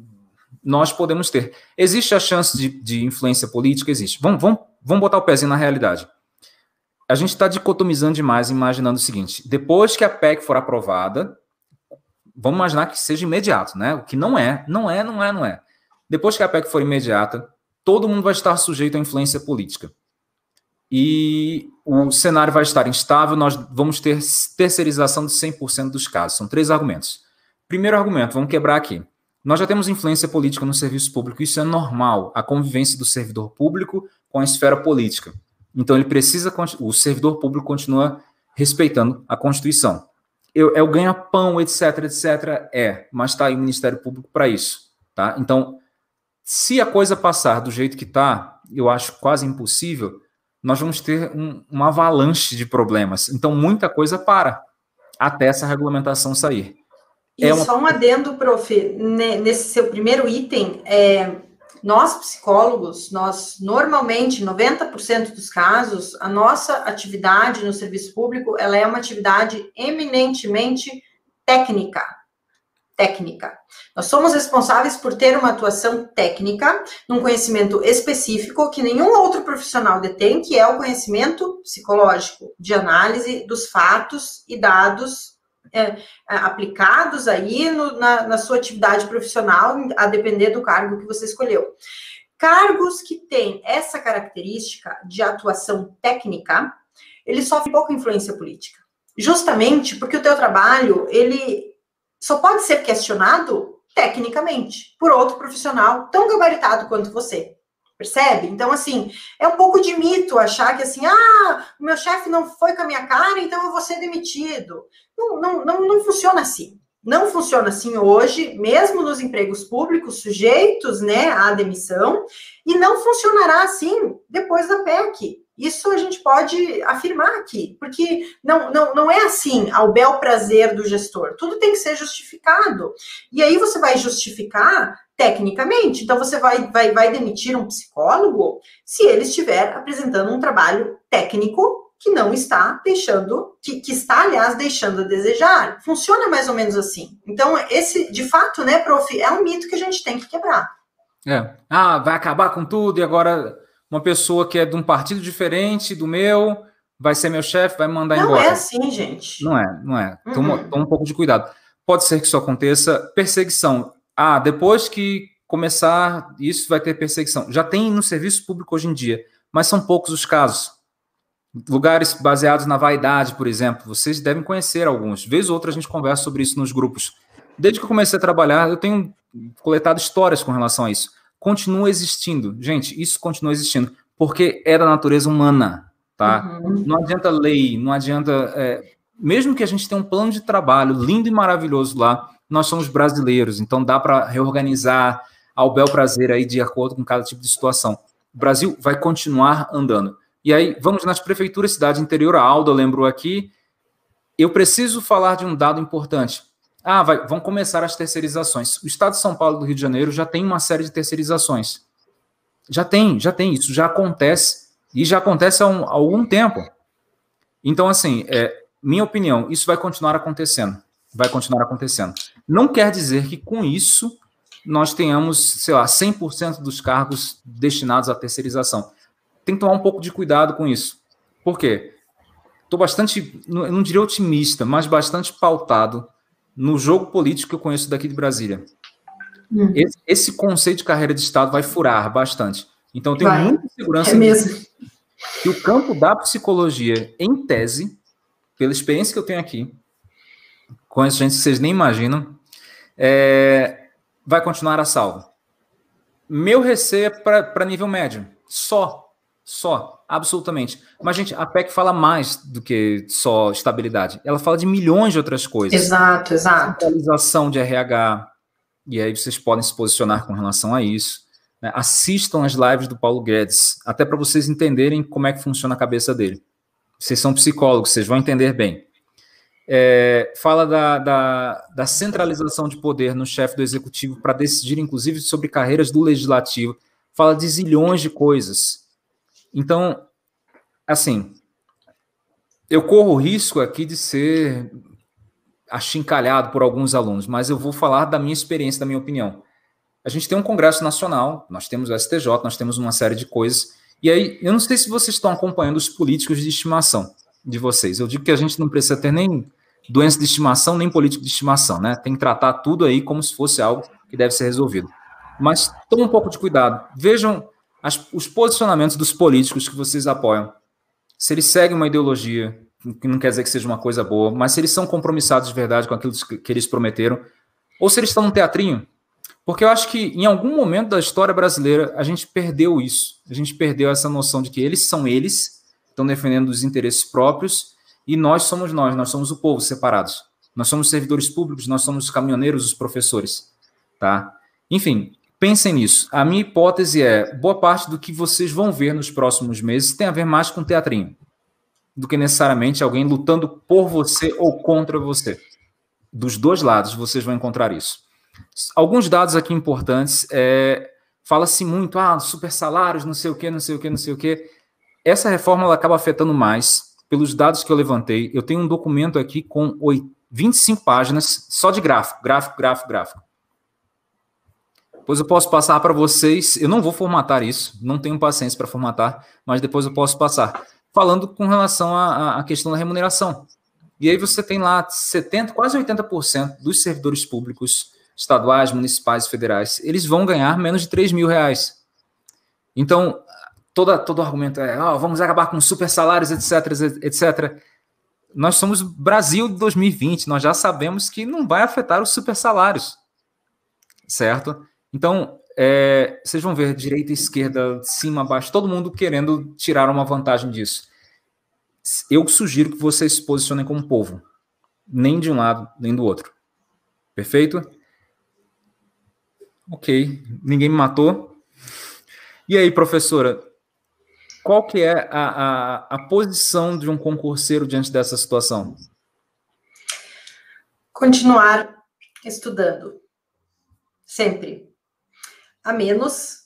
nós podemos ter. Existe a chance de, de influência política? Existe. Vamos, vamos, vamos botar o pezinho na realidade. A gente está dicotomizando demais, imaginando o seguinte: depois que a PEC for aprovada, vamos imaginar que seja imediato, né? O que não é, não é, não é, não é. Depois que a PEC for imediata, todo mundo vai estar sujeito à influência política. E o cenário vai estar instável, nós vamos ter terceirização de 100% dos casos. São três argumentos. Primeiro argumento, vamos quebrar aqui. Nós já temos influência política no serviço público, isso é normal, a convivência do servidor público com a esfera política. Então ele precisa, o servidor público continua respeitando a Constituição eu, é o ganha-pão, etc, etc. É, mas está aí o Ministério Público para isso. Tá? Então, se a coisa passar do jeito que está, eu acho quase impossível, nós vamos ter um, uma avalanche de problemas. Então, muita coisa para até essa regulamentação sair. E é uma... só um adendo, prof, nesse seu primeiro item, é, nós, psicólogos, nós normalmente, 90% dos casos, a nossa atividade no serviço público, ela é uma atividade eminentemente técnica. Técnica. Nós somos responsáveis por ter uma atuação técnica, num conhecimento específico que nenhum outro profissional detém, que é o conhecimento psicológico, de análise dos fatos e dados é, é aplicados aí no, na, na sua atividade profissional, a depender do cargo que você escolheu. Cargos que têm essa característica de atuação técnica, eles sofrem pouca influência política. Justamente porque o teu trabalho, ele só pode ser questionado tecnicamente por outro profissional tão gabaritado quanto você. Percebe? Então, assim, é um pouco de mito achar que, assim, ah, o meu chefe não foi com a minha cara, então eu vou ser demitido. Não, não, não, não funciona assim. Não funciona assim hoje, mesmo nos empregos públicos sujeitos né, à demissão, e não funcionará assim depois da PEC. Isso a gente pode afirmar aqui, porque não, não, não é assim ao bel prazer do gestor. Tudo tem que ser justificado. E aí você vai justificar tecnicamente. Então você vai, vai, vai demitir um psicólogo se ele estiver apresentando um trabalho técnico que não está deixando, que, que, está, aliás, deixando a desejar. Funciona mais ou menos assim. Então, esse, de fato, né, prof, é um mito que a gente tem que quebrar. É. Ah, vai acabar com tudo e agora uma pessoa que é de um partido diferente do meu vai ser meu chefe, vai mandar não embora. Não é assim, gente. Não é, não é. Toma, uhum. toma um pouco de cuidado. Pode ser que isso aconteça. Perseguição. Ah, depois que começar, isso vai ter perseguição. Já tem no serviço público hoje em dia, mas são poucos os casos. Lugares baseados na vaidade, por exemplo, vocês devem conhecer alguns. Vez ou outra a gente conversa sobre isso nos grupos. Desde que eu comecei a trabalhar, eu tenho coletado histórias com relação a isso. Continua existindo. Gente, isso continua existindo, porque é da natureza humana, tá? Uhum. Não adianta lei, não adianta... É, mesmo que a gente tenha um plano de trabalho lindo e maravilhoso lá, nós somos brasileiros, então dá para reorganizar ao bel prazer aí de acordo com cada tipo de situação. O Brasil vai continuar andando. E aí, vamos nas prefeituras, cidade interior, a Alda lembrou aqui. Eu preciso falar de um dado importante. Ah, vai, vão começar as terceirizações. O estado de São Paulo do Rio de Janeiro já tem uma série de terceirizações. Já tem, já tem. Isso já acontece. E já acontece há, um, há algum tempo. Então, assim, é, minha opinião, isso vai continuar acontecendo. Vai continuar acontecendo. Não quer dizer que com isso nós tenhamos, sei lá, 100% dos cargos destinados à terceirização tem que tomar um pouco de cuidado com isso. Por quê? Estou bastante, não, diria otimista, mas bastante pautado no jogo político que eu conheço daqui de Brasília. Hum. Esse, esse, conceito de carreira de Estado vai furar bastante. Então, eu tenho vai. muita segurança é mesmo. que o campo da psicologia, em tese, pela experiência que eu tenho aqui, conheço gente que vocês nem imaginam, é, vai continuar a salvo. Meu receio é para nível médio, só. Só, absolutamente. Mas, gente, a PEC fala mais do que só estabilidade. Ela fala de milhões de outras coisas. Exato, exato. Atualização de RH. E aí vocês podem se posicionar com relação a isso. Né? Assistam as lives do Paulo Guedes, até para vocês entenderem como é que funciona a cabeça dele. Vocês são psicólogos, vocês vão entender bem. É, fala da, da, da centralização de poder no chefe do executivo para decidir, inclusive, sobre carreiras do legislativo. Fala de zilhões de coisas então, assim, eu corro o risco aqui de ser achincalhado por alguns alunos, mas eu vou falar da minha experiência, da minha opinião. A gente tem um Congresso Nacional, nós temos o STJ, nós temos uma série de coisas. E aí, eu não sei se vocês estão acompanhando os políticos de estimação de vocês. Eu digo que a gente não precisa ter nem doença de estimação, nem político de estimação, né? Tem que tratar tudo aí como se fosse algo que deve ser resolvido. Mas tome um pouco de cuidado. Vejam as, os posicionamentos dos políticos que vocês apoiam. Se eles seguem uma ideologia, que não quer dizer que seja uma coisa boa, mas se eles são compromissados de verdade com aquilo que eles prometeram, ou se eles estão no teatrinho. Porque eu acho que em algum momento da história brasileira a gente perdeu isso. A gente perdeu essa noção de que eles são eles, estão defendendo os interesses próprios, e nós somos nós, nós somos o povo separados. Nós somos servidores públicos, nós somos os caminhoneiros, os professores. Tá? Enfim, Pensem nisso. A minha hipótese é: boa parte do que vocês vão ver nos próximos meses tem a ver mais com teatrinho do que necessariamente alguém lutando por você ou contra você. Dos dois lados vocês vão encontrar isso. Alguns dados aqui importantes. É, Fala-se muito, ah, super salários, não sei o que, não sei o que, não sei o que. Essa reforma ela acaba afetando mais pelos dados que eu levantei. Eu tenho um documento aqui com 25 páginas só de gráfico, gráfico, gráfico, gráfico Depois eu posso passar para vocês. Eu não vou formatar isso, não tenho paciência para formatar, mas depois eu posso passar. Falando com relação à, à questão da remuneração. E aí você tem lá 70, quase 80% dos servidores públicos estaduais, municipais federais, eles vão ganhar menos de 3 mil reais. Então, toda, todo argumento é, oh, vamos acabar com super salários, etc, etc. Nós somos Brasil de 2020, nós já sabemos que não vai afetar os super salários, certo? Então, é, vocês vão ver direita, esquerda, cima, baixo, todo mundo querendo tirar uma vantagem disso. Eu sugiro que vocês se posicionem como povo, nem de um lado, nem do outro. Perfeito? Ok, ninguém me matou. E aí, professora, qual que é a, a, a posição de um concurseiro diante dessa situação? Continuar estudando. Sempre. A menos,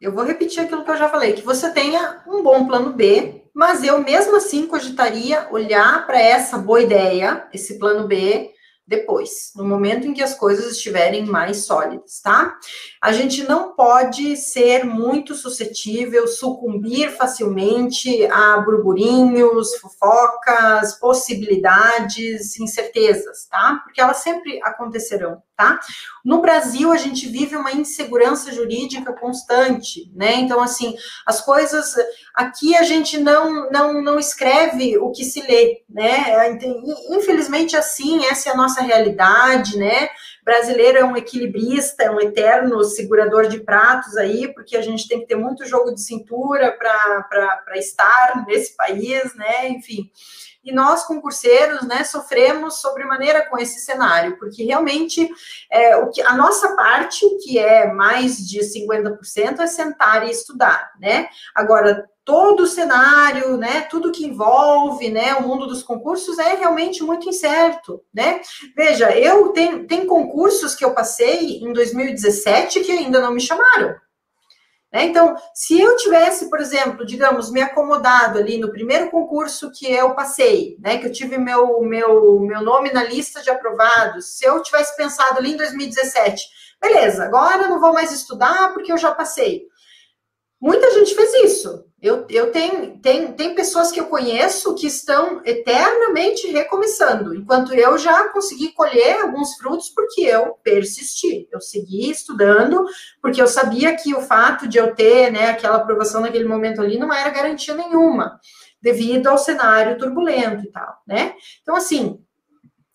eu vou repetir aquilo que eu já falei, que você tenha um bom plano B, mas eu mesmo assim cogitaria olhar para essa boa ideia, esse plano B, depois, no momento em que as coisas estiverem mais sólidas, tá? A gente não pode ser muito suscetível, sucumbir facilmente a burburinhos, fofocas, possibilidades, incertezas, tá? Porque elas sempre acontecerão, tá? No Brasil, a gente vive uma insegurança jurídica constante, né? Então, assim, as coisas. Aqui a gente não, não, não escreve o que se lê, né? Infelizmente, assim, essa é a nossa realidade, né? Brasileiro é um equilibrista, é um eterno segurador de pratos aí, porque a gente tem que ter muito jogo de cintura para estar nesse país, né? Enfim e nós, concurseiros, né, sofremos sobremaneira com esse cenário, porque realmente é, o que, a nossa parte, que é mais de 50%, é sentar e estudar, né? Agora, todo o cenário, né, tudo que envolve, né, o mundo dos concursos é realmente muito incerto, né? Veja, eu tenho, tem concursos que eu passei em 2017 que ainda não me chamaram, né? Então, se eu tivesse, por exemplo, digamos, me acomodado ali no primeiro concurso que eu passei, né, que eu tive meu, meu, meu nome na lista de aprovados, se eu tivesse pensado ali em 2017, beleza, agora eu não vou mais estudar porque eu já passei. Muita gente fez isso. Eu, eu tenho, tem, tem pessoas que eu conheço que estão eternamente recomeçando, enquanto eu já consegui colher alguns frutos porque eu persisti, eu segui estudando, porque eu sabia que o fato de eu ter né, aquela aprovação naquele momento ali não era garantia nenhuma, devido ao cenário turbulento e tal, né? Então, assim,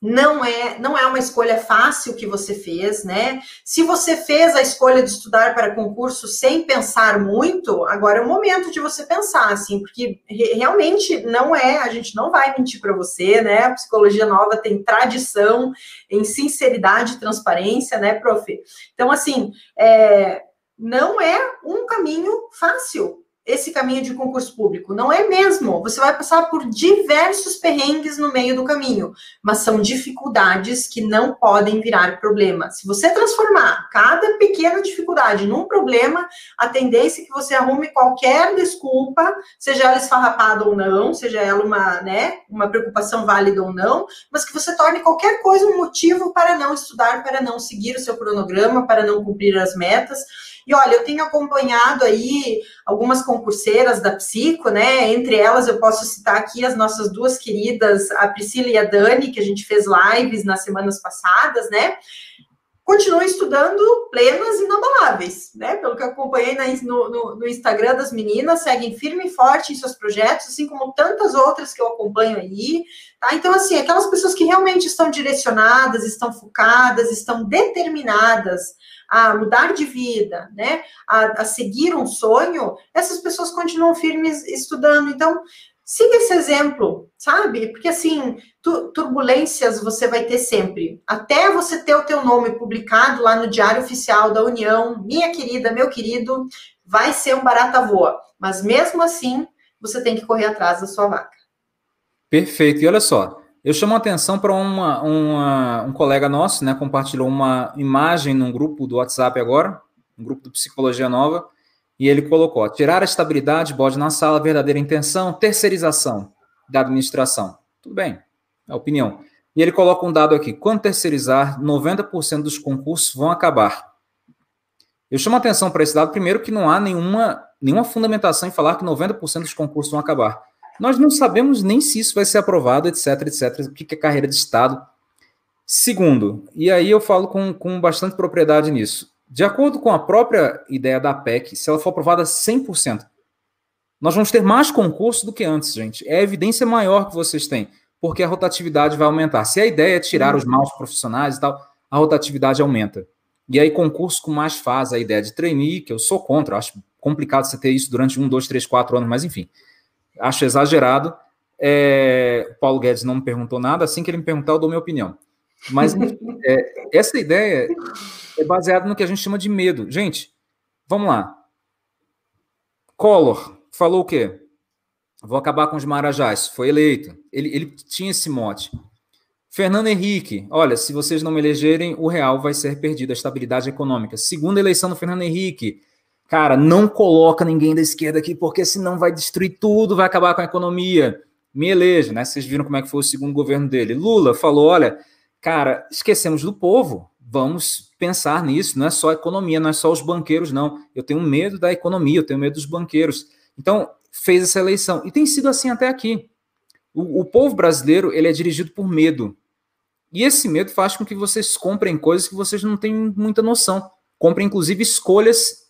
não é, não é uma escolha fácil que você fez, né? Se você fez a escolha de estudar para concurso sem pensar muito, agora é o momento de você pensar, assim, porque realmente não é, a gente não vai mentir para você, né? A psicologia nova tem tradição em sinceridade e transparência, né, prof? Então, assim, é, não é um caminho fácil esse caminho de concurso público. Não é mesmo. Você vai passar por diversos perrengues no meio do caminho, mas são dificuldades que não podem virar problema. Se você transformar cada pequena dificuldade num problema, a tendência é que você arrume qualquer desculpa, seja ela esfarrapada ou não, seja ela uma, né, uma preocupação válida ou não, mas que você torne qualquer coisa um motivo para não estudar, para não seguir o seu cronograma, para não cumprir as metas. E olha, eu tenho acompanhado aí algumas concurseiras da Psico, né? Entre elas eu posso citar aqui as nossas duas queridas, a Priscila e a Dani, que a gente fez lives nas semanas passadas, né? Continuam estudando plenas e inabaláveis, né? Pelo que eu acompanhei no, no, no, Instagram das meninas, seguem firme e forte em seus projetos, assim como tantas outras que eu acompanho aí, tá? Então, assim, aquelas pessoas que realmente estão direcionadas, estão focadas, estão determinadas a mudar de vida, né, a, a seguir um sonho, essas pessoas continuam firmes estudando. Então, siga esse exemplo, sabe? Porque assim, tu, turbulências você vai ter sempre. Até você ter o teu nome publicado lá no Diário Oficial da União, minha querida, meu querido, vai ser um barata voa. Mas mesmo assim, você tem que correr atrás da sua vaca. Perfeito. E olha só, eu chamo a atenção para uma, uma, um colega nosso, né? Compartilhou uma imagem num grupo do WhatsApp agora, um grupo do Psicologia Nova, e ele colocou: tirar a estabilidade, bode na sala, verdadeira intenção, terceirização da administração. Tudo bem, é a opinião. E ele coloca um dado aqui: quando terceirizar, 90% dos concursos vão acabar. Eu chamo a atenção para esse dado, primeiro, que não há nenhuma, nenhuma fundamentação em falar que 90% dos concursos vão acabar. Nós não sabemos nem se isso vai ser aprovado, etc, etc, o que é carreira de Estado. Segundo, e aí eu falo com, com bastante propriedade nisso, de acordo com a própria ideia da PEC, se ela for aprovada 100%, nós vamos ter mais concursos do que antes, gente. É a evidência maior que vocês têm, porque a rotatividade vai aumentar. Se a ideia é tirar os maus profissionais e tal, a rotatividade aumenta. E aí, concurso com mais fase, a ideia de trainee, que eu sou contra, acho complicado você ter isso durante um, dois, três, quatro anos, mas enfim, acho exagerado. É, Paulo Guedes não me perguntou nada, assim que ele me perguntar, eu dou minha opinião. Mas <laughs> é, essa ideia é baseada no que a gente chama de medo. Gente, vamos lá. Collor falou o quê? Vou acabar com os marajás. Foi eleito. Ele, ele tinha esse mote. Fernando Henrique, olha, se vocês não me elegerem, o real vai ser perdido, a estabilidade econômica. Segunda eleição do Fernando Henrique. Cara, não coloca ninguém da esquerda aqui, porque senão vai destruir tudo, vai acabar com a economia. Me eleja, né? Vocês viram como é que foi o segundo governo dele. Lula falou: olha, cara, esquecemos do povo. Vamos pensar nisso. Não é só economia, não é só os banqueiros, não. Eu tenho medo da economia, eu tenho medo dos banqueiros. Então, fez essa eleição. E tem sido assim até aqui. O, o povo brasileiro ele é dirigido por medo. E esse medo faz com que vocês comprem coisas que vocês não têm muita noção. Comprem, inclusive, escolhas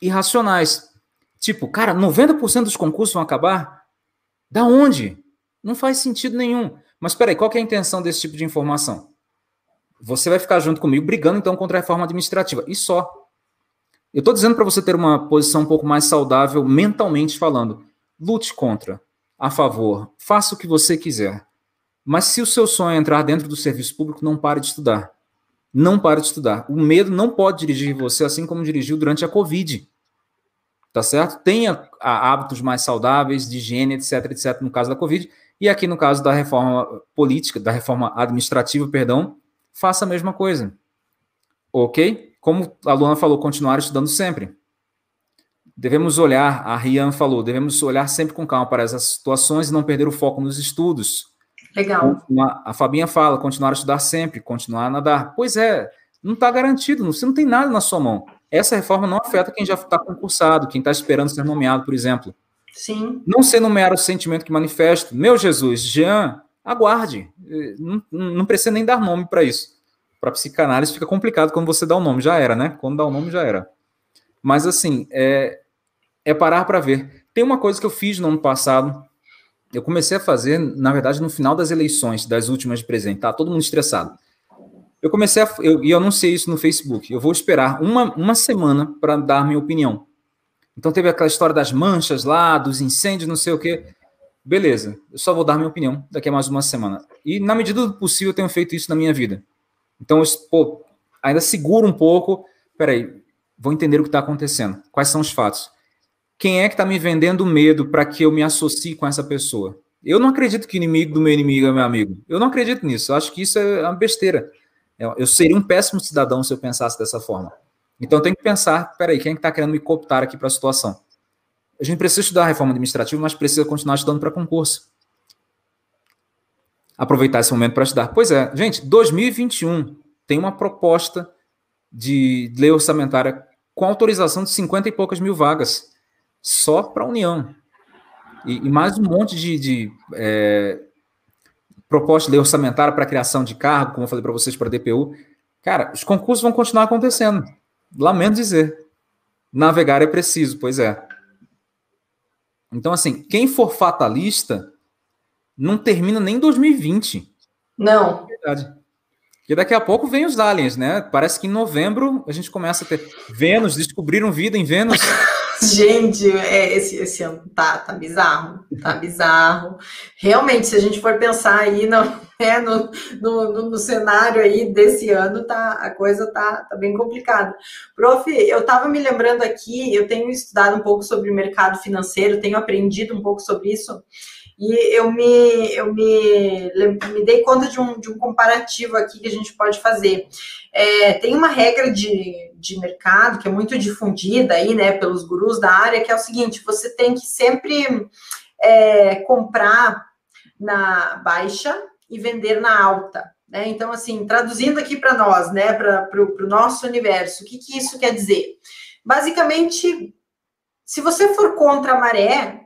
irracionais. Tipo, cara, 90% dos concursos vão acabar? Da onde? Não faz sentido nenhum. Mas peraí, qual é a intenção desse tipo de informação? Você vai ficar junto comigo brigando então contra a reforma administrativa. E só. Eu estou dizendo para você ter uma posição um pouco mais saudável mentalmente falando. Lute contra, a favor, faça o que você quiser. Mas se o seu sonho é entrar dentro do serviço público, não pare de estudar. Não pare de estudar. O medo não pode dirigir você assim como dirigiu durante a Covid tá certo? Tenha hábitos mais saudáveis, de higiene, etc, etc, no caso da Covid, e aqui no caso da reforma política, da reforma administrativa, perdão, faça a mesma coisa. Ok? Como a Luana falou, continuar estudando sempre. Devemos olhar, a Rian falou, devemos olhar sempre com calma para essas situações e não perder o foco nos estudos. Legal. A Fabinha fala, continuar a estudar sempre, continuar a nadar. Pois é, não está garantido, você não tem nada na sua mão. Essa reforma não afeta quem já está concursado, quem está esperando ser nomeado, por exemplo. Sim. Não ser nomeado o sentimento que manifesto. Meu Jesus, Jean, aguarde. Não, não precisa nem dar nome para isso. Para psicanálise fica complicado quando você dá o um nome, já era, né? Quando dá o um nome, já era. Mas assim, é, é parar para ver. Tem uma coisa que eu fiz no ano passado, eu comecei a fazer, na verdade, no final das eleições, das últimas de presente, tá todo mundo estressado. Eu comecei a. Eu, e eu anunciei isso no Facebook. Eu vou esperar uma, uma semana para dar minha opinião. Então teve aquela história das manchas lá, dos incêndios, não sei o quê. Beleza, eu só vou dar minha opinião daqui a mais uma semana. E na medida do possível eu tenho feito isso na minha vida. Então, eu, pô, ainda seguro um pouco. Peraí, vou entender o que está acontecendo. Quais são os fatos? Quem é que está me vendendo medo para que eu me associe com essa pessoa? Eu não acredito que inimigo do meu inimigo é meu amigo. Eu não acredito nisso. Eu acho que isso é uma besteira. Eu seria um péssimo cidadão se eu pensasse dessa forma. Então eu tenho que pensar, peraí, quem é que está querendo me cooptar aqui para a situação? A gente precisa estudar a reforma administrativa, mas precisa continuar estudando para concurso. Aproveitar esse momento para estudar. Pois é, gente, 2021 tem uma proposta de lei orçamentária com autorização de 50 e poucas mil vagas, só para a União. E, e, mais um monte de, de é, proposta de lei orçamentária para criação de cargo, como eu falei para vocês, para DPU. Cara, os concursos vão continuar acontecendo. Lamento dizer. Navegar é preciso, pois é. Então, assim, quem for fatalista não termina nem 2020. Não. É verdade. Porque daqui a pouco vem os aliens, né? Parece que em novembro a gente começa a ter. Vênus, descobriram vida em Vênus. <laughs> Gente, é, esse, esse ano tá, tá bizarro, tá bizarro. Realmente, se a gente for pensar aí <laughs> no, né, no, no, no, cenário aí desse ano, tá, a coisa tá, tá bem complicada. Prof, eu tava me lembrando aqui, eu tenho estudado um pouco sobre o mercado financeiro, tenho aprendido um pouco sobre isso, e eu me, eu me, me dei conta de um, de um comparativo aqui que a gente pode fazer. É, tem uma regra de, de mercado que é muito difundida aí, né, pelos gurus da área, que é o seguinte: você tem que sempre é, comprar na baixa e vender na alta. Né? Então, assim, traduzindo aqui para nós, né, para o nosso universo, o que, que isso quer dizer? Basicamente, se você for contra a maré,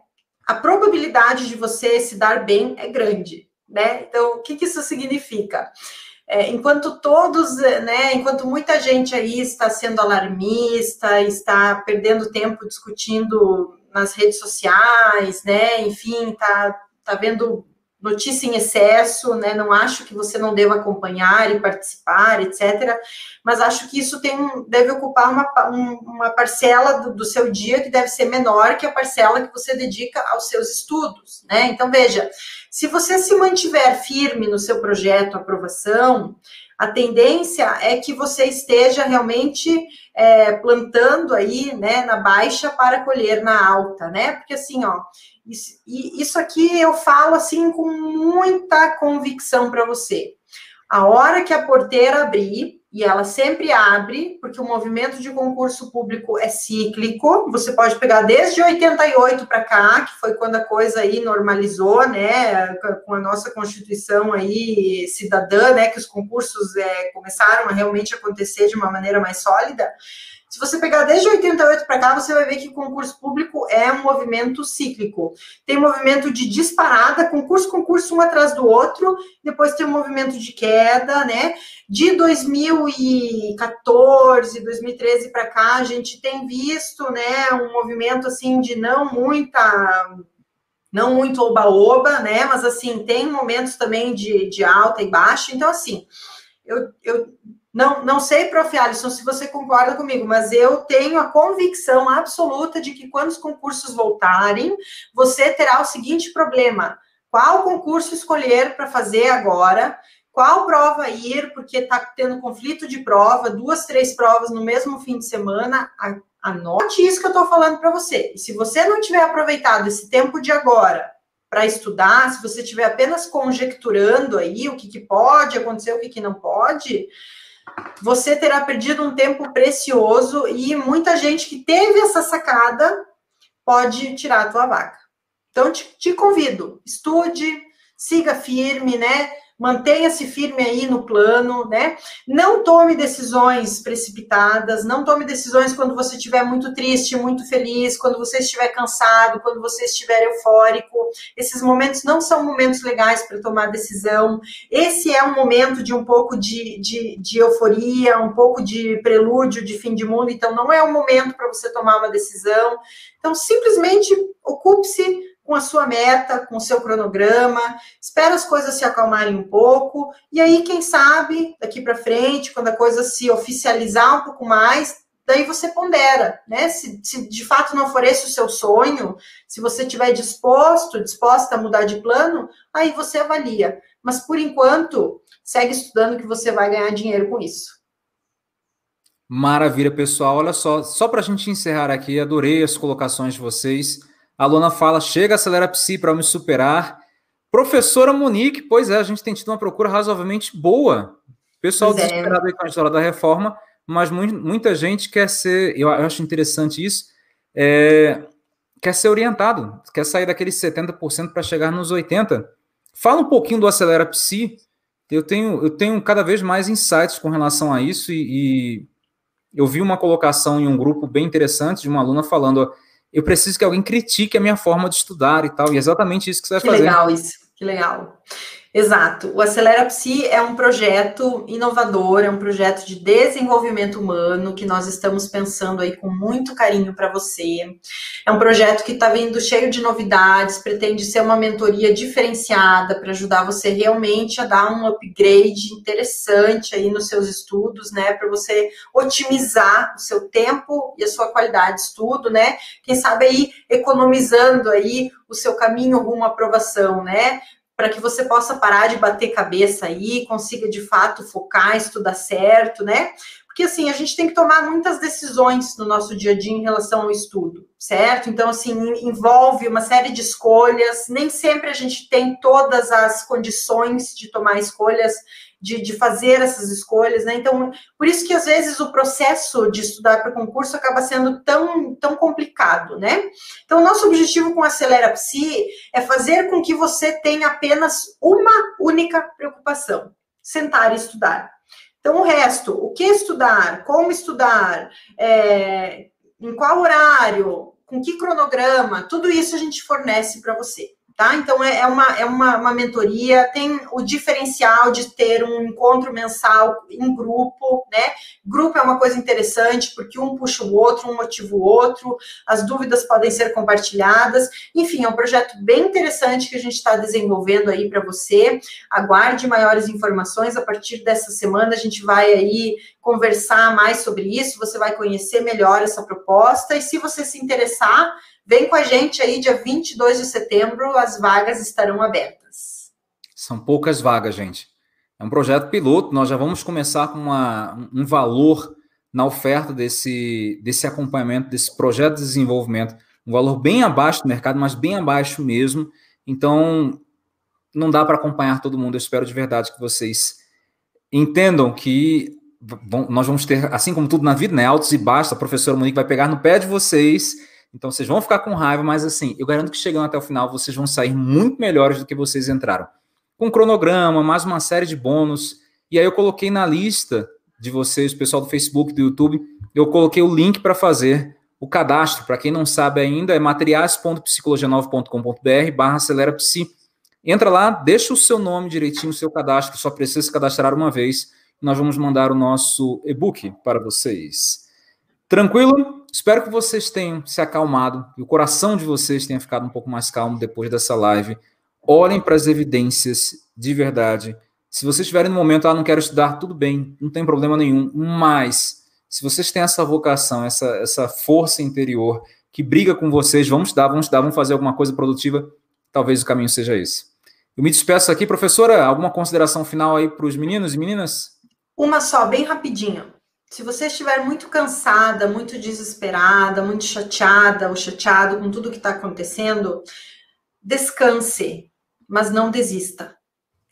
a probabilidade de você se dar bem é grande, né? Então, o que, que isso significa? É, enquanto todos, né, enquanto muita gente aí está sendo alarmista, está perdendo tempo discutindo nas redes sociais, né, enfim, está tá vendo notícia em excesso, né? Não acho que você não deva acompanhar e participar, etc. Mas acho que isso tem, deve ocupar uma, uma parcela do, do, seu dia que deve ser menor que a parcela que você dedica aos seus estudos, né? Então veja, se você se mantiver firme no seu projeto aprovação, a tendência é que você esteja realmente é, plantando aí, né, na baixa para colher na alta, né? Porque assim, ó, isso, isso aqui eu falo assim com muita convicção para você. A hora que a porteira abrir, e ela sempre abre, porque o movimento de concurso público é cíclico, você pode pegar desde 88 para cá, que foi quando a coisa aí normalizou, né, com a nossa Constituição aí cidadã, né, que os concursos é, começaram a realmente acontecer de uma maneira mais sólida, se você pegar desde 88 para cá, você vai ver que o concurso público é um movimento cíclico. Tem movimento de disparada, concurso, concurso, um atrás do outro, depois tem um movimento de queda, né? De 2014, 2013 para cá, a gente tem visto, né, um movimento assim de não muita não muito oba-oba, né? Mas assim, tem momentos também de, de alta e baixa. Então, assim, eu, eu não, não sei, prof. Alisson, se você concorda comigo, mas eu tenho a convicção absoluta de que quando os concursos voltarem, você terá o seguinte problema: qual concurso escolher para fazer agora? Qual prova ir, porque está tendo conflito de prova, duas, três provas no mesmo fim de semana. Anote isso que eu estou falando para você. Se você não tiver aproveitado esse tempo de agora para estudar, se você estiver apenas conjecturando aí o que, que pode acontecer, o que, que não pode, você terá perdido um tempo precioso e muita gente que teve essa sacada pode tirar a tua vaga. Então, te, te convido, estude, siga firme, né? Mantenha-se firme aí no plano, né? Não tome decisões precipitadas, não tome decisões quando você estiver muito triste, muito feliz, quando você estiver cansado, quando você estiver eufórico. Esses momentos não são momentos legais para tomar decisão. Esse é um momento de um pouco de, de, de euforia, um pouco de prelúdio de fim de mundo, então não é o momento para você tomar uma decisão. Então, simplesmente ocupe-se com a sua meta, com o seu cronograma, espera as coisas se acalmarem um pouco, e aí, quem sabe, daqui para frente, quando a coisa se oficializar um pouco mais, daí você pondera, né? Se, se, de fato não for esse o seu sonho, se você estiver disposto, disposta a mudar de plano, aí você avalia. Mas por enquanto, segue estudando que você vai ganhar dinheiro com isso. Maravilha, pessoal. Olha só, só para a gente encerrar aqui, adorei as colocações de vocês. A Luna fala: chega, acelera psi para me superar. Professora Monique, pois é, a gente tem tido uma procura razoavelmente boa. Pessoal pois é. desesperado é. aí com a história da reforma, mas muita gente quer ser, eu acho interessante isso, é, quer ser orientado, quer sair daqueles 70% para chegar nos 80%. Fala um pouquinho do Acelera Psi. Eu tenho, eu tenho cada vez mais insights com relação a isso e, e eu vi uma colocação em um grupo bem interessante de uma aluna falando eu preciso que alguém critique a minha forma de estudar e tal. E é exatamente isso que você vai que fazer. Que legal isso, que legal. Exato. O Acelera Psi é um projeto inovador, é um projeto de desenvolvimento humano que nós estamos pensando aí com muito carinho para você. É um projeto que está vindo cheio de novidades, pretende ser uma mentoria diferenciada para ajudar você realmente a dar um upgrade interessante aí nos seus estudos, né? Para você otimizar o seu tempo e a sua qualidade de estudo, né? Quem sabe aí economizando aí o seu caminho rumo à aprovação, né? Para que você possa parar de bater cabeça aí, consiga de fato focar, estudar certo, né? Porque assim, a gente tem que tomar muitas decisões no nosso dia a dia em relação ao estudo, certo? Então, assim, envolve uma série de escolhas, nem sempre a gente tem todas as condições de tomar escolhas de, de fazer essas escolhas, né? Então, por isso que às vezes o processo de estudar para concurso acaba sendo tão, tão complicado, né? Então, nosso objetivo com Acelera Psi é fazer com que você tenha apenas uma única preocupação, sentar e estudar. Então, o resto, o que estudar, como estudar, é, em qual horário, com que cronograma, tudo isso a gente fornece para você tá? Então é, é, uma, é uma, uma mentoria, tem o diferencial de ter um encontro mensal em grupo, né? Grupo é uma coisa interessante, porque um puxa o outro, um motiva o outro, as dúvidas podem ser compartilhadas. Enfim, é um projeto bem interessante que a gente está desenvolvendo aí para você. Aguarde maiores informações. A partir dessa semana a gente vai aí conversar mais sobre isso, você vai conhecer melhor essa proposta, e se você se interessar, Vem com a gente aí, dia 22 de setembro, as vagas estarão abertas. São poucas vagas, gente. É um projeto piloto, nós já vamos começar com uma, um valor na oferta desse, desse acompanhamento, desse projeto de desenvolvimento, um valor bem abaixo do mercado, mas bem abaixo mesmo. Então, não dá para acompanhar todo mundo. Eu espero de verdade que vocês entendam que nós vamos ter, assim como tudo na vida, né, altos e baixos. A professora Monique vai pegar no pé de vocês então vocês vão ficar com raiva, mas assim, eu garanto que chegando até o final vocês vão sair muito melhores do que vocês entraram. Com cronograma, mais uma série de bônus. E aí eu coloquei na lista de vocês, pessoal do Facebook, do YouTube, eu coloquei o link para fazer o cadastro. Para quem não sabe ainda, é materiais.psicologia9.com.br barra acelera psi. Entra lá, deixa o seu nome direitinho, o seu cadastro, só precisa se cadastrar uma vez. Nós vamos mandar o nosso e-book para vocês. Tranquilo? Espero que vocês tenham se acalmado e o coração de vocês tenha ficado um pouco mais calmo depois dessa live. Olhem para as evidências de verdade. Se vocês estiverem no momento, ah, não quero estudar, tudo bem, não tem problema nenhum. Mas, se vocês têm essa vocação, essa, essa força interior que briga com vocês, vamos estudar, vamos estudar, vamos fazer alguma coisa produtiva, talvez o caminho seja esse. Eu me despeço aqui, professora. Alguma consideração final aí para os meninos e meninas? Uma só, bem rapidinho. Se você estiver muito cansada, muito desesperada, muito chateada ou chateado com tudo que está acontecendo, descanse, mas não desista,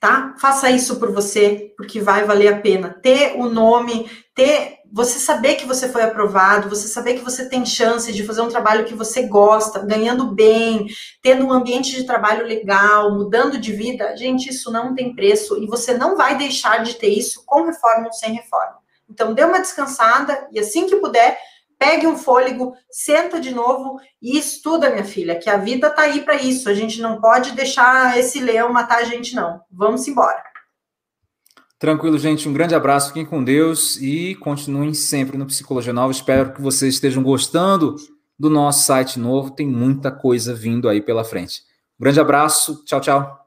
tá? Faça isso por você, porque vai valer a pena. Ter o nome, ter você saber que você foi aprovado, você saber que você tem chance de fazer um trabalho que você gosta, ganhando bem, tendo um ambiente de trabalho legal, mudando de vida, gente, isso não tem preço e você não vai deixar de ter isso com reforma ou sem reforma. Então, dê uma descansada e assim que puder, pegue um fôlego, senta de novo e estuda, minha filha, que a vida tá aí para isso. A gente não pode deixar esse leão matar a gente, não. Vamos embora. Tranquilo, gente. Um grande abraço. Fiquem com Deus e continuem sempre no Psicologia Nova. Espero que vocês estejam gostando do nosso site novo. Tem muita coisa vindo aí pela frente. Um grande abraço. Tchau, tchau.